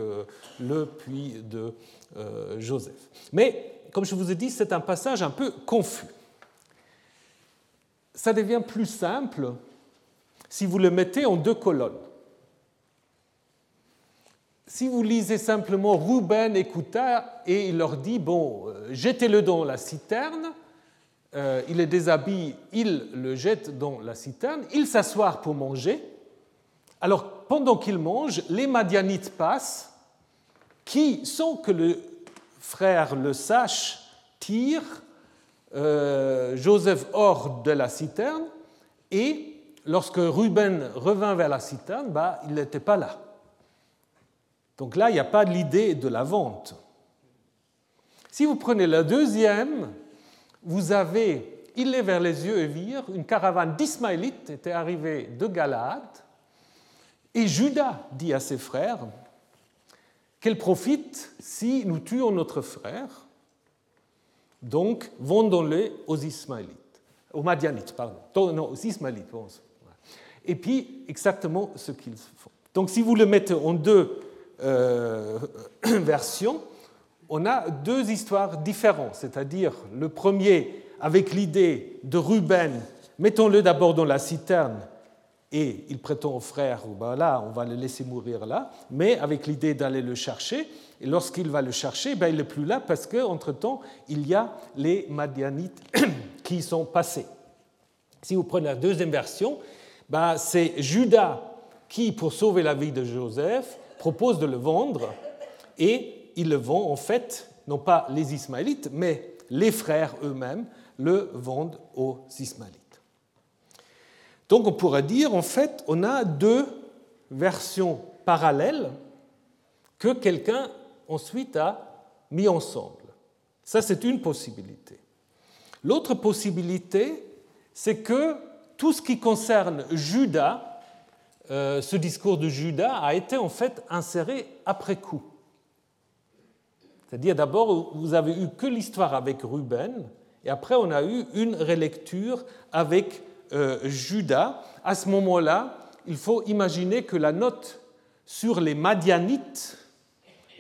le puits de Joseph. Mais, comme je vous ai dit, c'est un passage un peu confus. Ça devient plus simple si vous le mettez en deux colonnes. Si vous lisez simplement Rouben écouta et il leur dit Bon, euh, jetez-le dans la citerne, euh, il le déshabille, il le jette dans la citerne, il s'assoit pour manger. Alors, pendant qu'il mange, les Madianites passent, qui, sans que le frère le sache, tirent euh, Joseph hors de la citerne, et lorsque Ruben revint vers la citerne, bah, il n'était pas là. Donc là, il n'y a pas l'idée de la vente. Si vous prenez la deuxième, vous avez, il est vers les yeux et vire, une caravane d'Ismaélites était arrivée de Galade, et Judas dit à ses frères, qu'elle profite si nous tuons notre frère, donc vendons-le aux Ismaélites, aux Madianites, pardon, non, aux Ismaélites. Et puis, exactement ce qu'ils font. Donc, si vous le mettez en deux euh, version, on a deux histoires différentes, c'est-à-dire le premier avec l'idée de Ruben, mettons-le d'abord dans la citerne et il prétend au frère, ben là, on va le laisser mourir là, mais avec l'idée d'aller le chercher. Et lorsqu'il va le chercher, ben, il n'est plus là parce qu'entre-temps, il y a les Madianites qui sont passés. Si vous prenez la deuxième version, ben, c'est Judas qui, pour sauver la vie de Joseph, propose de le vendre et ils le vendent en fait, non pas les Ismaélites, mais les frères eux-mêmes le vendent aux Ismaélites. Donc on pourrait dire en fait on a deux versions parallèles que quelqu'un ensuite a mis ensemble. Ça c'est une possibilité. L'autre possibilité, c'est que tout ce qui concerne Judas euh, ce discours de Judas a été en fait inséré après coup. C'est-à-dire d'abord, vous avez eu que l'histoire avec Ruben, et après on a eu une relecture avec euh, Judas. À ce moment-là, il faut imaginer que la note sur les Madianites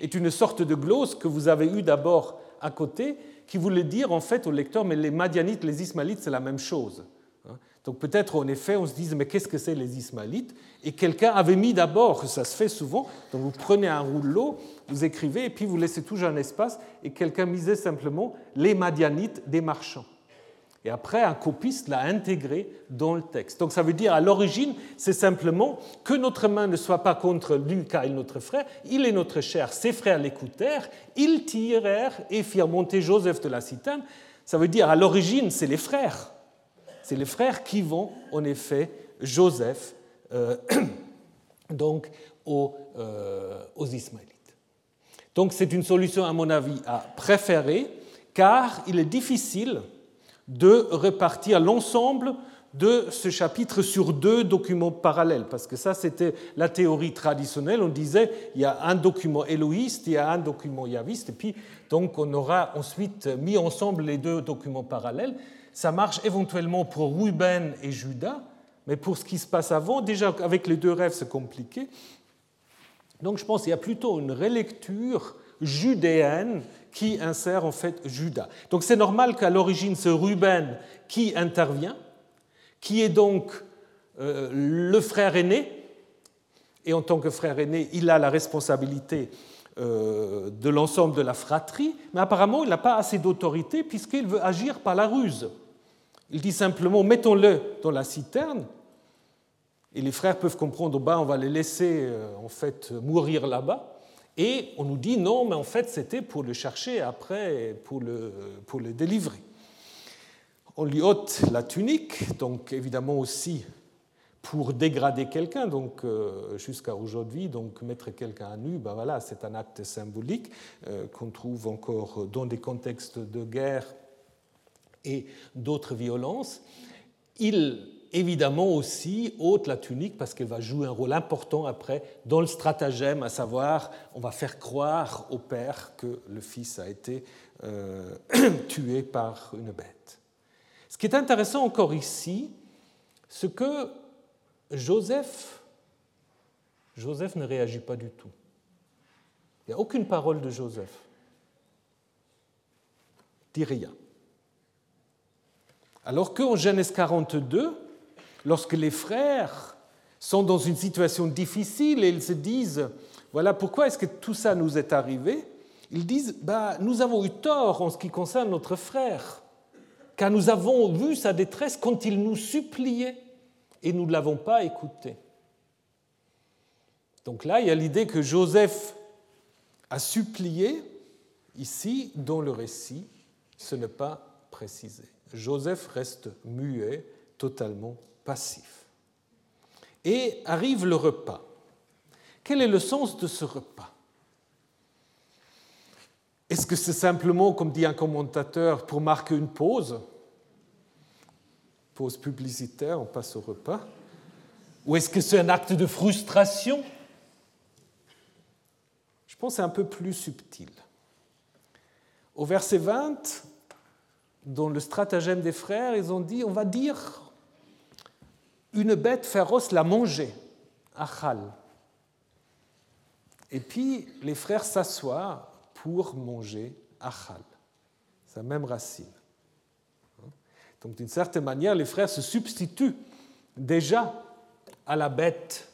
est une sorte de glose que vous avez eu d'abord à côté, qui voulait dire en fait au lecteur, mais les Madianites, les Ismaélites, c'est la même chose. Donc peut-être en effet on se dise mais qu'est-ce que c'est les Ismaélites? Et quelqu'un avait mis d'abord, ça se fait souvent, donc vous prenez un rouleau, vous écrivez et puis vous laissez toujours un espace et quelqu'un misait simplement les Madianites des marchands. Et après, un copiste l'a intégré dans le texte. Donc ça veut dire, à l'origine, c'est simplement que notre main ne soit pas contre lui, car il notre frère, il est notre cher. Ses frères l'écoutèrent, ils tirèrent et firent monter Joseph de la citerne. Ça veut dire, à l'origine, c'est les frères. C'est les frères qui vont, en effet, Joseph, euh, donc, aux, euh, aux Ismaélites. Donc c'est une solution, à mon avis, à préférer, car il est difficile de repartir l'ensemble de ce chapitre sur deux documents parallèles, parce que ça c'était la théorie traditionnelle, on disait il y a un document éloïste, il y a un document yaviste, et puis donc on aura ensuite mis ensemble les deux documents parallèles. Ça marche éventuellement pour Ruben et Judas, mais pour ce qui se passe avant, déjà avec les deux rêves c'est compliqué. Donc je pense qu'il y a plutôt une relecture judéenne qui insère en fait Judas. Donc c'est normal qu'à l'origine c'est Ruben qui intervient, qui est donc euh, le frère aîné, et en tant que frère aîné, il a la responsabilité euh, de l'ensemble de la fratrie, mais apparemment il n'a pas assez d'autorité puisqu'il veut agir par la ruse. Il dit simplement mettons-le dans la citerne, et les frères peuvent comprendre, bah, on va les laisser euh, en fait mourir là-bas. Et on nous dit non, mais en fait c'était pour le chercher après, pour le, pour le délivrer. On lui ôte la tunique, donc évidemment aussi pour dégrader quelqu'un, donc euh, jusqu'à aujourd'hui, donc mettre quelqu'un à nu, ben voilà, c'est un acte symbolique euh, qu'on trouve encore dans des contextes de guerre et d'autres violences. Il évidemment aussi ôte la tunique parce qu'elle va jouer un rôle important après dans le stratagème, à savoir on va faire croire au père que le fils a été euh, tué par une bête. Ce qui est intéressant encore ici, c'est que Joseph, Joseph ne réagit pas du tout. Il n'y a aucune parole de Joseph. Il dit rien. Alors qu'en Genèse 42, lorsque les frères sont dans une situation difficile et ils se disent, voilà pourquoi est-ce que tout ça nous est arrivé, ils disent, bah, nous avons eu tort en ce qui concerne notre frère, car nous avons vu sa détresse quand il nous suppliait et nous ne l'avons pas écouté. Donc là, il y a l'idée que Joseph a supplié, ici, dans le récit, ce n'est pas précisé. Joseph reste muet, totalement passif. Et arrive le repas. Quel est le sens de ce repas? Est-ce que c'est simplement, comme dit un commentateur, pour marquer une pause? Pause publicitaire, on passe au repas Ou est-ce que c'est un acte de frustration? Je pense que c'est un peu plus subtil. Au verset 20, dans le stratagème des frères, ils ont dit on va dire une bête féroce l'a mangé, achal. Et puis les frères s'assoient pour manger achal, sa même racine. Donc d'une certaine manière, les frères se substituent déjà à la bête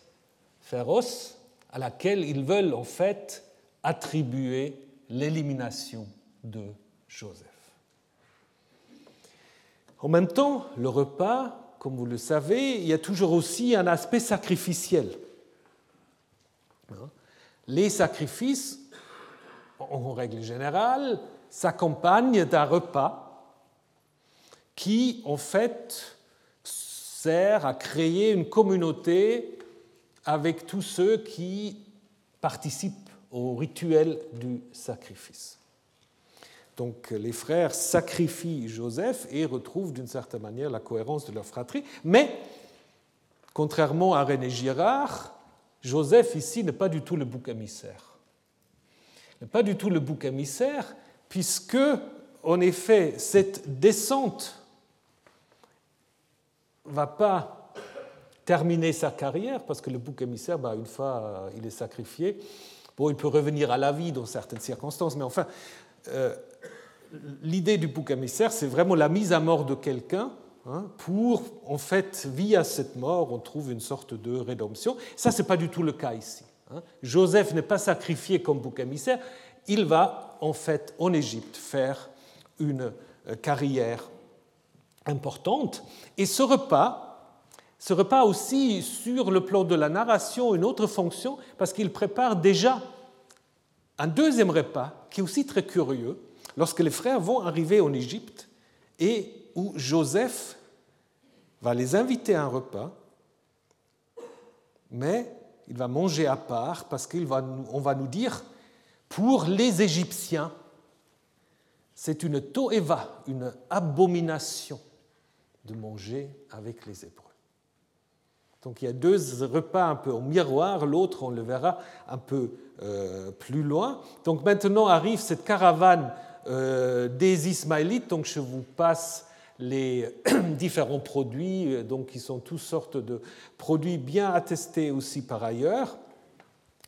féroce à laquelle ils veulent en fait attribuer l'élimination de Joseph. En même temps, le repas comme vous le savez, il y a toujours aussi un aspect sacrificiel. Les sacrifices, en règle générale, s'accompagnent d'un repas qui, en fait, sert à créer une communauté avec tous ceux qui participent au rituel du sacrifice. Donc les frères sacrifient Joseph et retrouvent d'une certaine manière la cohérence de leur fratrie. Mais, contrairement à René Girard, Joseph ici n'est pas du tout le bouc émissaire. N'est pas du tout le bouc émissaire, puisque, en effet, cette descente va pas terminer sa carrière, parce que le bouc émissaire, bah, une fois euh, il est sacrifié, bon, il peut revenir à la vie dans certaines circonstances, mais enfin, euh, l'idée du bouc émissaire, c'est vraiment la mise à mort de quelqu'un hein, pour, en fait, via cette mort, on trouve une sorte de rédemption. Ça, ce n'est pas du tout le cas ici. Hein. Joseph n'est pas sacrifié comme bouc émissaire, il va, en fait, en Égypte, faire une euh, carrière importante. Et ce repas, ce repas aussi sur le plan de la narration, une autre fonction, parce qu'il prépare déjà un deuxième repas qui est aussi très curieux, lorsque les frères vont arriver en Égypte et où Joseph va les inviter à un repas, mais il va manger à part parce qu'on va, va nous dire, pour les Égyptiens, c'est une toeva, une abomination de manger avec les Hébreux. Donc il y a deux repas un peu au miroir, l'autre on le verra un peu euh, plus loin. Donc maintenant arrive cette caravane des Ismaélites, donc je vous passe les différents produits, euh, donc qui sont toutes sortes de produits bien attestés aussi par ailleurs,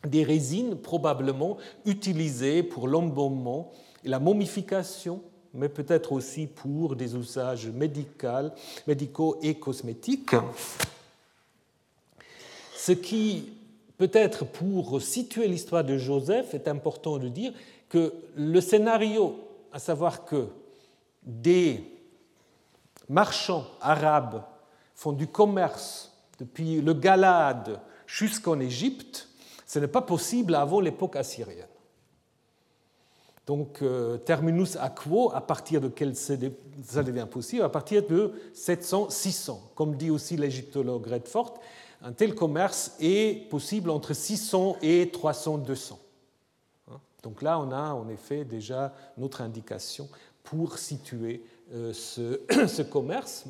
des résines probablement utilisées pour l'embaumement et la momification, mais peut-être aussi pour des usages médicaux et cosmétiques. Ce qui, peut-être pour situer l'histoire de Joseph, est important de dire que le scénario, à savoir que des marchands arabes font du commerce depuis le Galade jusqu'en Égypte, ce n'est pas possible avant l'époque assyrienne. Donc, euh, terminus aquo, à partir de quel ça devient possible? À partir de 700-600. Comme dit aussi l'égyptologue Redford, un tel commerce est possible entre 600 et 300-200. Donc là, on a en effet déjà notre indication pour situer euh, ce, commerce.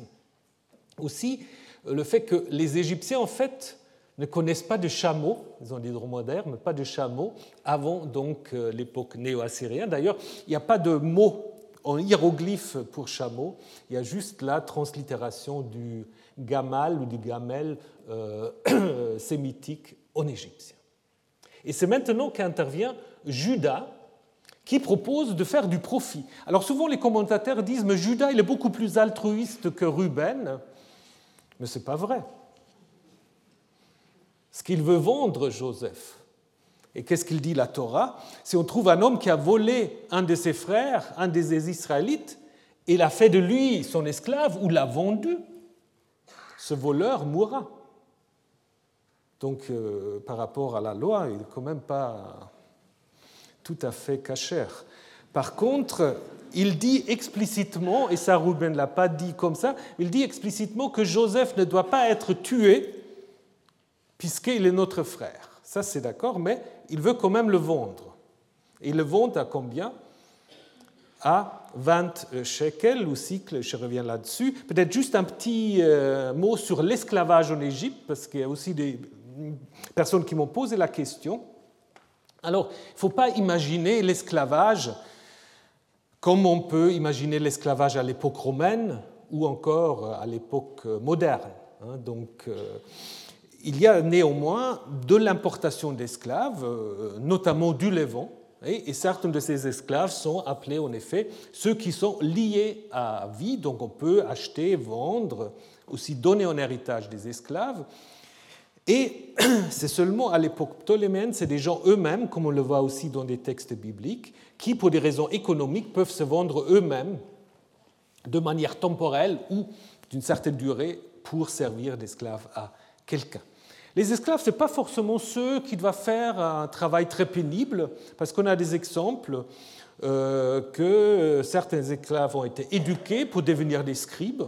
Aussi, euh, le fait que les Égyptiens, en fait, ne connaissent pas de chameaux, ils ont des dromedaires, mais pas de chameaux, avant donc euh, l'époque néo-assyrienne. D'ailleurs, il n'y a pas de mot en hiéroglyphe pour chameau, il y a juste la translittération du gamal ou du gamel sémitique en égyptien. Et c'est maintenant qu'intervient Judas, qui propose de faire du profit. Alors souvent les commentateurs disent mais Judas il est beaucoup plus altruiste que Ruben, mais ce n'est pas vrai. Ce qu'il veut vendre Joseph, et qu'est-ce qu'il dit la Torah Si on trouve un homme qui a volé un de ses frères, un des Israélites, et l'a fait de lui son esclave ou l'a vendu, ce voleur mourra. Donc euh, par rapport à la loi, il n'est quand même pas tout à fait cachère. Par contre, il dit explicitement, et ça Ruben ne l'a pas dit comme ça, il dit explicitement que Joseph ne doit pas être tué puisqu'il est notre frère. Ça c'est d'accord, mais il veut quand même le vendre. Et il le vend à combien? À 20 shekels ou cycle, je reviens là-dessus. Peut-être juste un petit euh, mot sur l'esclavage en Égypte, parce qu'il y a aussi des personnes qui m'ont posé la question. Alors, il ne faut pas imaginer l'esclavage comme on peut imaginer l'esclavage à l'époque romaine ou encore à l'époque moderne. Hein. Donc, euh, il y a néanmoins de l'importation d'esclaves, euh, notamment du Levant, et certains de ces esclaves sont appelés en effet ceux qui sont liés à vie, donc on peut acheter, vendre, aussi donner en héritage des esclaves. Et c'est seulement à l'époque ptoléméenne, c'est des gens eux-mêmes, comme on le voit aussi dans des textes bibliques, qui, pour des raisons économiques, peuvent se vendre eux-mêmes de manière temporelle ou d'une certaine durée pour servir d'esclaves à quelqu'un. Les esclaves, ce n'est pas forcément ceux qui doivent faire un travail très pénible, parce qu'on a des exemples euh, que certains esclaves ont été éduqués pour devenir des scribes?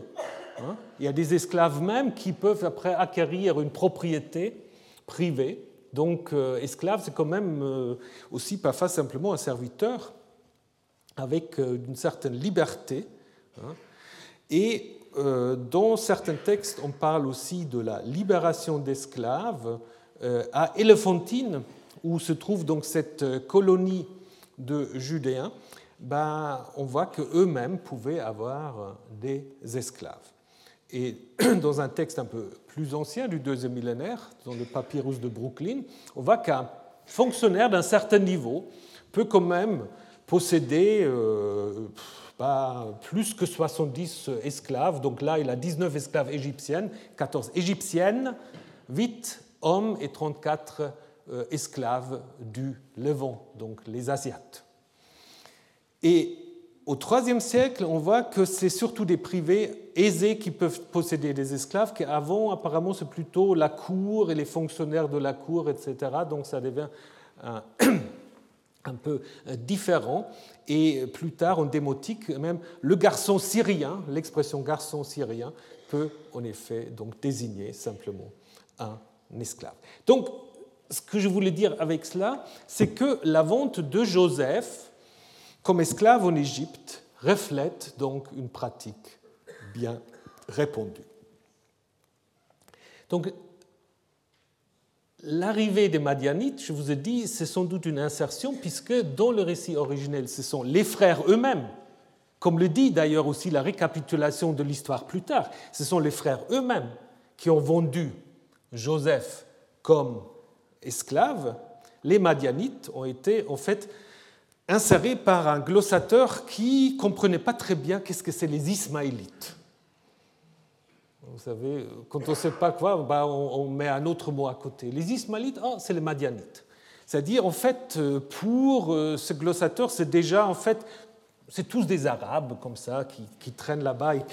Il y a des esclaves même qui peuvent après acquérir une propriété privée. Donc euh, esclave, c'est quand même euh, aussi parfois simplement un serviteur avec euh, une certaine liberté. Hein? Et dans certains textes, on parle aussi de la libération d'esclaves à Éléphantine, où se trouve donc cette colonie de Judéens. Ben, on voit qu'eux-mêmes pouvaient avoir des esclaves. Et dans un texte un peu plus ancien du deuxième millénaire, dans le papyrus de Brooklyn, on voit qu'un fonctionnaire d'un certain niveau peut quand même posséder euh, plus que 70 esclaves. Donc là, il a 19 esclaves égyptiennes, 14 égyptiennes, 8 hommes et 34 euh, esclaves du Levant, donc les Asiates. Au IIIe siècle, on voit que c'est surtout des privés aisés qui peuvent posséder des esclaves, qu'avant, apparemment, c'est plutôt la cour et les fonctionnaires de la cour, etc. Donc ça devient un, peu différent. Et plus tard, en démotique, même le garçon syrien, l'expression garçon syrien, peut en effet donc désigner simplement un esclave. Donc, ce que je voulais dire avec cela, c'est que la vente de Joseph comme esclave en Égypte reflète donc une pratique bien répandue. Donc, l'arrivée des Madianites, je vous ai dit, c'est sans doute une insertion, puisque dans le récit originel, ce sont les frères eux-mêmes, comme le dit d'ailleurs aussi la récapitulation de l'histoire plus tard, ce sont les frères eux-mêmes qui ont vendu Joseph comme esclave. Les Madianites ont été en fait inséré par un glossateur qui ne comprenait pas très bien qu'est-ce que c'est les Ismaélites. Vous savez, quand on ne sait pas quoi, bah, on, met un autre mot à côté. Les Ismaélites, oh, c'est les Madianites. C'est-à-dire, en fait, pour euh, ce glossateur, c'est déjà, en fait, c'est tous des Arabes comme ça qui, traînent là-bas et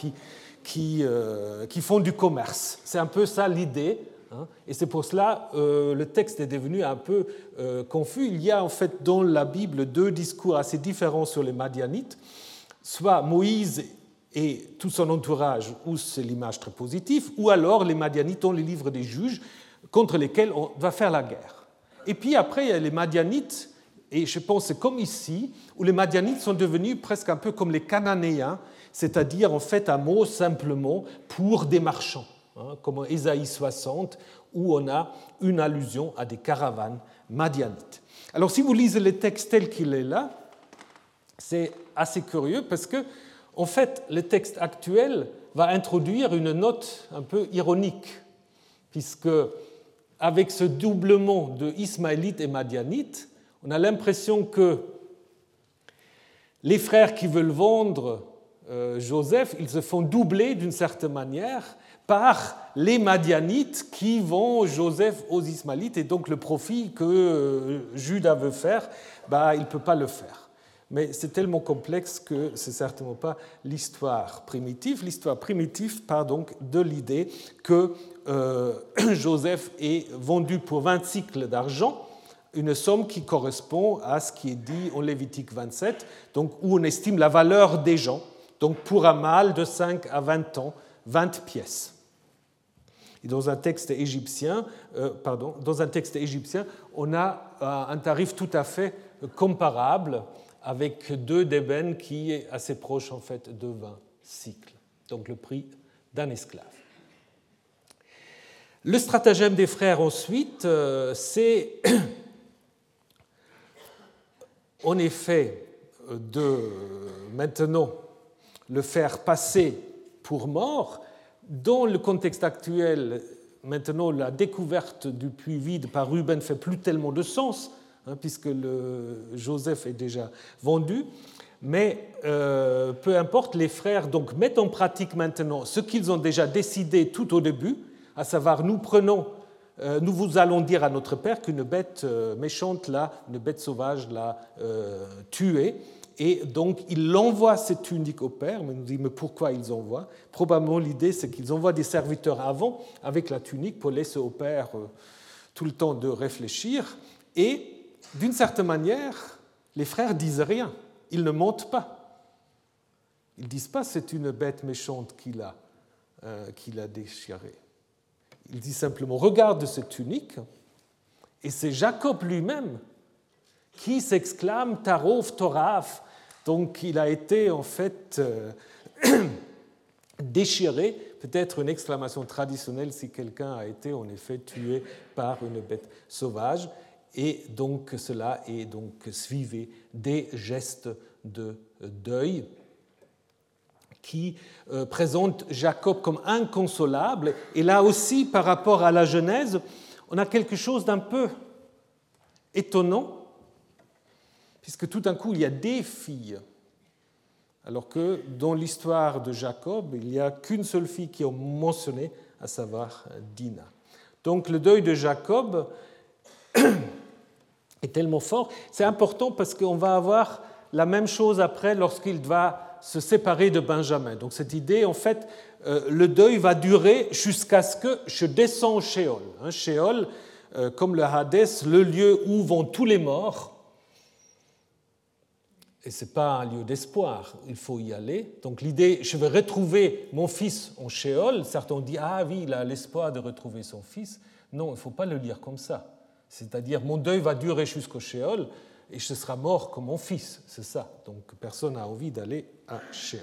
qui, euh, qui font du commerce. C'est un peu ça l'idée. Hein. Et c'est pour cela euh, le texte est devenu un peu euh, confus. Il y a en fait dans la Bible deux discours assez différents sur les Madianites. Soit Moïse et tout son entourage, où c'est l'image très positive, ou alors les Madianites dans les livres des juges contre lesquels on va faire la guerre. Et puis après, il y a les Madianites, et je pense c'est comme ici, où les Madianites sont devenus presque un peu comme les Cananéens, c'est-à-dire en fait un mot simplement pour des marchands. Hein, comme Ésaïe 60, où on a une allusion à des caravanes madianites. Alors si vous lisez le texte tel qu'il est là, c'est assez curieux parce que, en fait, le texte actuel va introduire une note un peu ironique, puisque avec ce doublement de Ismaélites et Madianites, on a l'impression que les frères qui veulent vendre euh, Joseph, ils se font doubler d'une certaine manière, par les Madianites qui vont Joseph aux Ismaélites et donc le profit que euh, Judas veut faire, bah, il ne peut pas le faire. Mais c'est tellement complexe que ce n'est certainement pas l'histoire primitive. L'histoire primitive part donc de l'idée que euh, Joseph est vendu pour 20 cycles d'argent, une somme qui correspond à ce qui est dit en Lévitique 27, donc où on estime la valeur des gens. Donc pour un mâle de 5 à 20 ans, 20 pièces. Dans un texte égyptien, euh, pardon, dans un texte égyptien, on a euh, un tarif tout à fait comparable avec deux d'ébène qui est assez proche en fait de 20 cycles, donc le prix d'un esclave. Le stratagème des frères ensuite, euh, c'est en effet de maintenant le faire passer pour mort dans le contexte actuel, maintenant, la découverte du puits vide par Ruben fait plus tellement de sens, hein, puisque le Joseph est déjà vendu. Mais euh, peu importe, les frères donc mettent en pratique maintenant ce qu'ils ont déjà décidé tout au début, à savoir nous prenons, euh, nous vous allons dire à notre père qu'une bête euh, méchante là, une bête sauvage l'a tué, et donc, il envoie cette tunique au père, mais nous dit, mais pourquoi ils envoient? Probablement l'idée, c'est qu'ils envoient des serviteurs avant avec la tunique pour laisser au père euh, tout le temps de réfléchir. Et d'une certaine manière, les frères disent rien, ils ne mentent pas. Ils disent pas c'est une bête méchante qu'il a, euh, déchirée. Ils disent simplement regarde cette tunique, et c'est Jacob lui-même qui s'exclame Tarov Toraf. Donc il a été en fait euh, déchiré, peut-être une exclamation traditionnelle si quelqu'un a été en effet tué par une bête sauvage. Et donc cela est donc suivi des gestes de deuil qui euh, présentent Jacob comme inconsolable. Et là aussi, par rapport à la Genèse, on a quelque chose d'un peu étonnant puisque tout d'un coup il y a des filles, alors que dans l'histoire de Jacob, il n'y a qu'une seule fille qui est mentionnée, à savoir Dina. Donc le deuil de Jacob est tellement fort. C'est important parce qu'on va avoir la même chose après lorsqu'il va se séparer de Benjamin. Donc cette idée, en fait, euh, le deuil va durer jusqu'à ce que je descends Sheol. Hein, Sheol, euh, comme le Hadès, le lieu où vont tous les morts. Et ce n'est pas un lieu d'espoir, il faut y aller. Donc l'idée, je vais retrouver mon fils en Sheol. Certains ont dit, ah oui, il a l'espoir de retrouver son fils. Non, il ne faut pas le lire comme ça. C'est-à-dire, mon deuil va durer jusqu'au Sheol et je serai mort comme mon fils. C'est ça. Donc personne n'a envie d'aller à Sheol.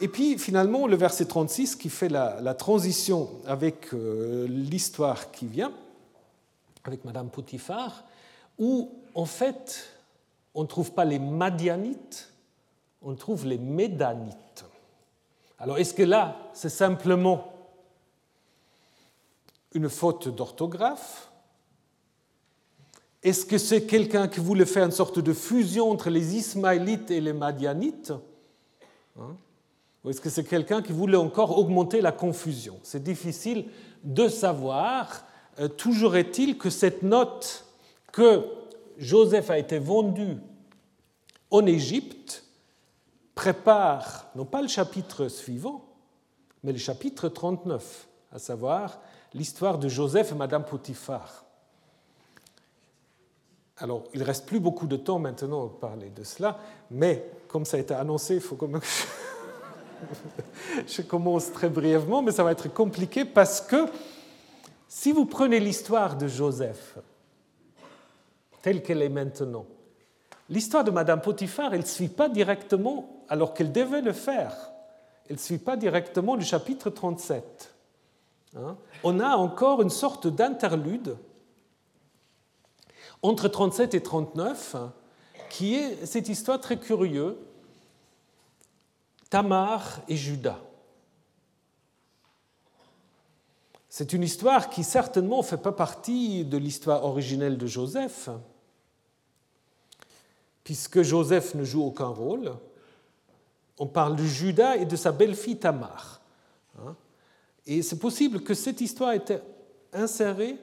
Et puis finalement, le verset 36 qui fait la, transition avec euh, l'histoire qui vient, avec Madame Potiphar, où en fait, on ne trouve pas les Madianites, on trouve les Médanites. Alors est-ce que là, c'est simplement une faute d'orthographe? Est-ce que c'est quelqu'un qui voulait faire une sorte de fusion entre les Ismaélites et les Madianites? Hein? Ou est-ce que c'est quelqu'un qui voulait encore augmenter la confusion? C'est difficile de savoir. Euh, toujours est-il que cette note que Joseph a été vendu en Égypte prépare non pas le chapitre suivant, mais le chapitre 39, à savoir l'histoire de Joseph et Madame Potiphar. Alors, il ne reste plus beaucoup de temps maintenant pour parler de cela, mais comme ça a été annoncé, il faut que je commence très brièvement, mais ça va être compliqué parce que si vous prenez l'histoire de Joseph, telle qu'elle est maintenant. L'histoire de Madame Potiphar, elle ne suit pas directement, alors qu'elle devait le faire, elle ne suit pas directement le chapitre 37. Hein. On a encore une sorte d'interlude entre 37 et 39, qui est cette histoire très curieuse, Tamar et Judas. C'est une histoire qui certainement ne fait pas partie de l'histoire originelle de Joseph, puisque Joseph ne joue aucun rôle. On parle de Judas et de sa belle-fille Tamar. Hein. Et c'est possible que cette histoire ait été insérée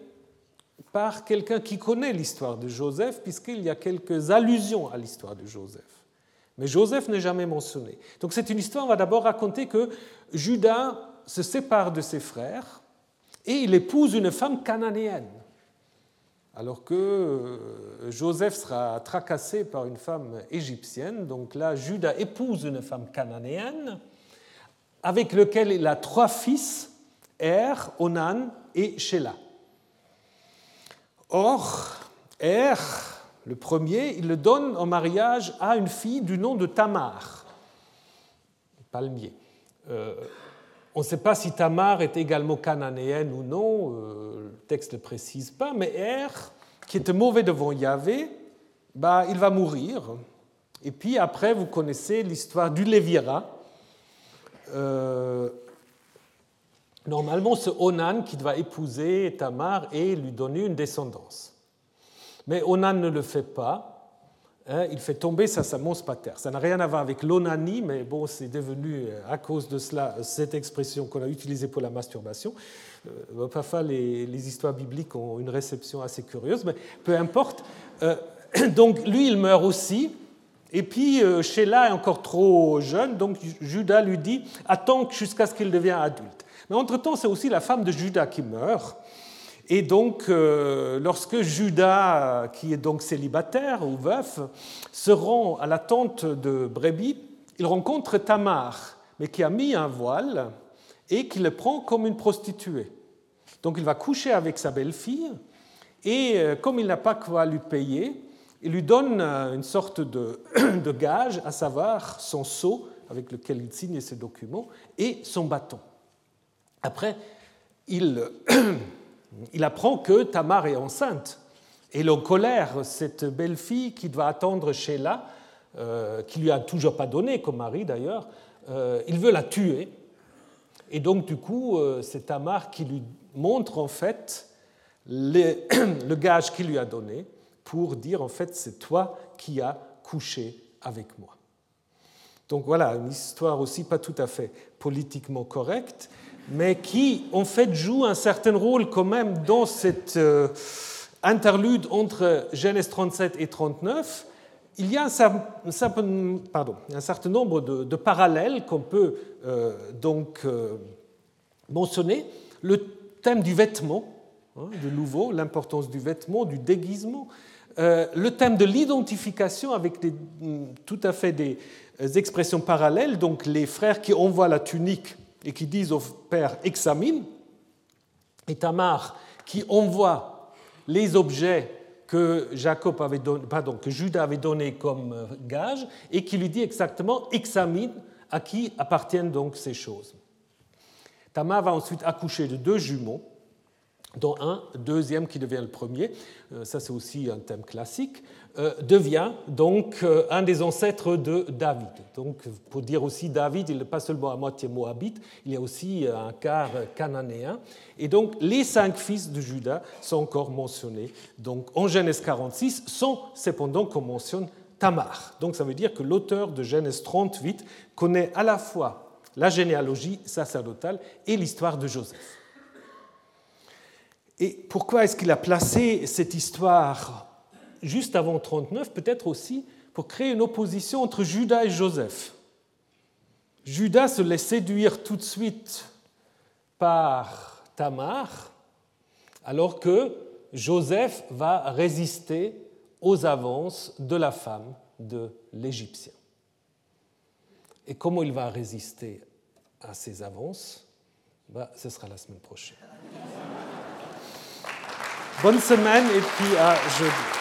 par quelqu'un qui connaît l'histoire de Joseph, puisqu'il y a quelques allusions à l'histoire de Joseph. Mais Joseph n'est jamais mentionné. Donc c'est une histoire, on va d'abord raconter que Judas se sépare de ses frères et il épouse une femme cananéenne alors que euh, Joseph sera tracassé par une femme égyptienne. Donc là, Judas épouse une femme cananéenne avec lequel il a trois fils, Er, Onan et Shelah. Or, Er, le premier, il le donne en mariage à une fille du nom de Tamar, palmier. Euh, on ne sait pas si Tamar est également cananéenne ou non, euh, le texte ne précise pas, mais Er, qui était mauvais devant Yahvé, bah, il va mourir. Et puis après, vous connaissez l'histoire du Lévira. Euh, normalement, c'est Onan qui doit épouser Tamar et lui donner une descendance. Mais Onan ne le fait pas. Hein, il fait tomber sa semence pater. Ça n'a rien à voir avec l'onanie, mais bon, c'est devenu euh, à cause de cela cette expression qu'on a utilisée pour la masturbation. Euh, parfois, les, les, histoires bibliques ont une réception assez curieuse, mais peu importe. Euh, donc, lui, il meurt aussi. Et puis, Sheila est encore trop jeune, donc Judas lui dit Attends jusqu'à ce qu'il devienne adulte. Mais entre-temps, c'est aussi la femme de Judas qui meurt. Et donc, euh, lorsque Judas, qui est donc célibataire ou veuf, se rend à la tente de Brebis, il rencontre Tamar, mais qui a mis un voile et qui le prend comme une prostituée. Donc il va coucher avec sa belle-fille et euh, comme il n'a pas quoi lui payer, il lui donne euh, une sorte de, de gage, à savoir son sceau avec lequel il signe ses documents et son bâton. Après, il il apprend que Tamar est enceinte. Et en colère, cette belle fille qui doit attendre Sheila, euh, qui lui a toujours pas donné comme mari d'ailleurs, euh, il veut la tuer. Et donc du coup, euh, c'est Tamar qui lui montre en fait le gage qu'il lui a donné pour dire en fait c'est toi qui as couché avec moi. Donc voilà, une histoire aussi pas tout à fait politiquement correcte, mais qui en fait joue un certain rôle quand même dans cette euh, interlude entre Genèse 37 et 39, il y a un, certain, nombre de, parallèles qu'on peut euh, donc euh, mentionner. Le thème du vêtement, hein, de nouveau, l'importance du vêtement, du déguisement. Le thème de l'identification avec des, tout à fait des expressions parallèles, donc les frères qui envoient la tunique et qui disent au père examine, et Tamar qui envoie les objets que, Jacob avait pardon, que Judas avait donné comme euh, gage et qui lui dit exactement examine à qui appartiennent donc ces choses. Tamar va ensuite accoucher de deux jumeaux dont un deuxième qui devient le premier, euh, ça c'est aussi un thème classique, devient donc euh, un des ancêtres de David. Donc pour dire aussi David, il n'est pas seulement à moitié moabite, il y a aussi un quart cananéen. Et donc les cinq fils de Judas sont encore mentionnés donc en Genèse 46, sans cependant qu'on mentionne Tamar. Donc ça veut dire que l'auteur de Genèse 38 connaît à la fois la généalogie sacerdotale et l'histoire de Joseph. Et pourquoi est-ce qu'il a placé cette histoire juste avant 39 Peut-être aussi pour créer une opposition entre Judas et Joseph. Judas se laisse séduire tout de suite par Tamar, alors que Joseph va résister aux avances de la femme de l'Égyptien. Et comment il va résister à ces avances? Ben, Ce sera la semaine prochaine. Bonne semaine et puis à jeudi.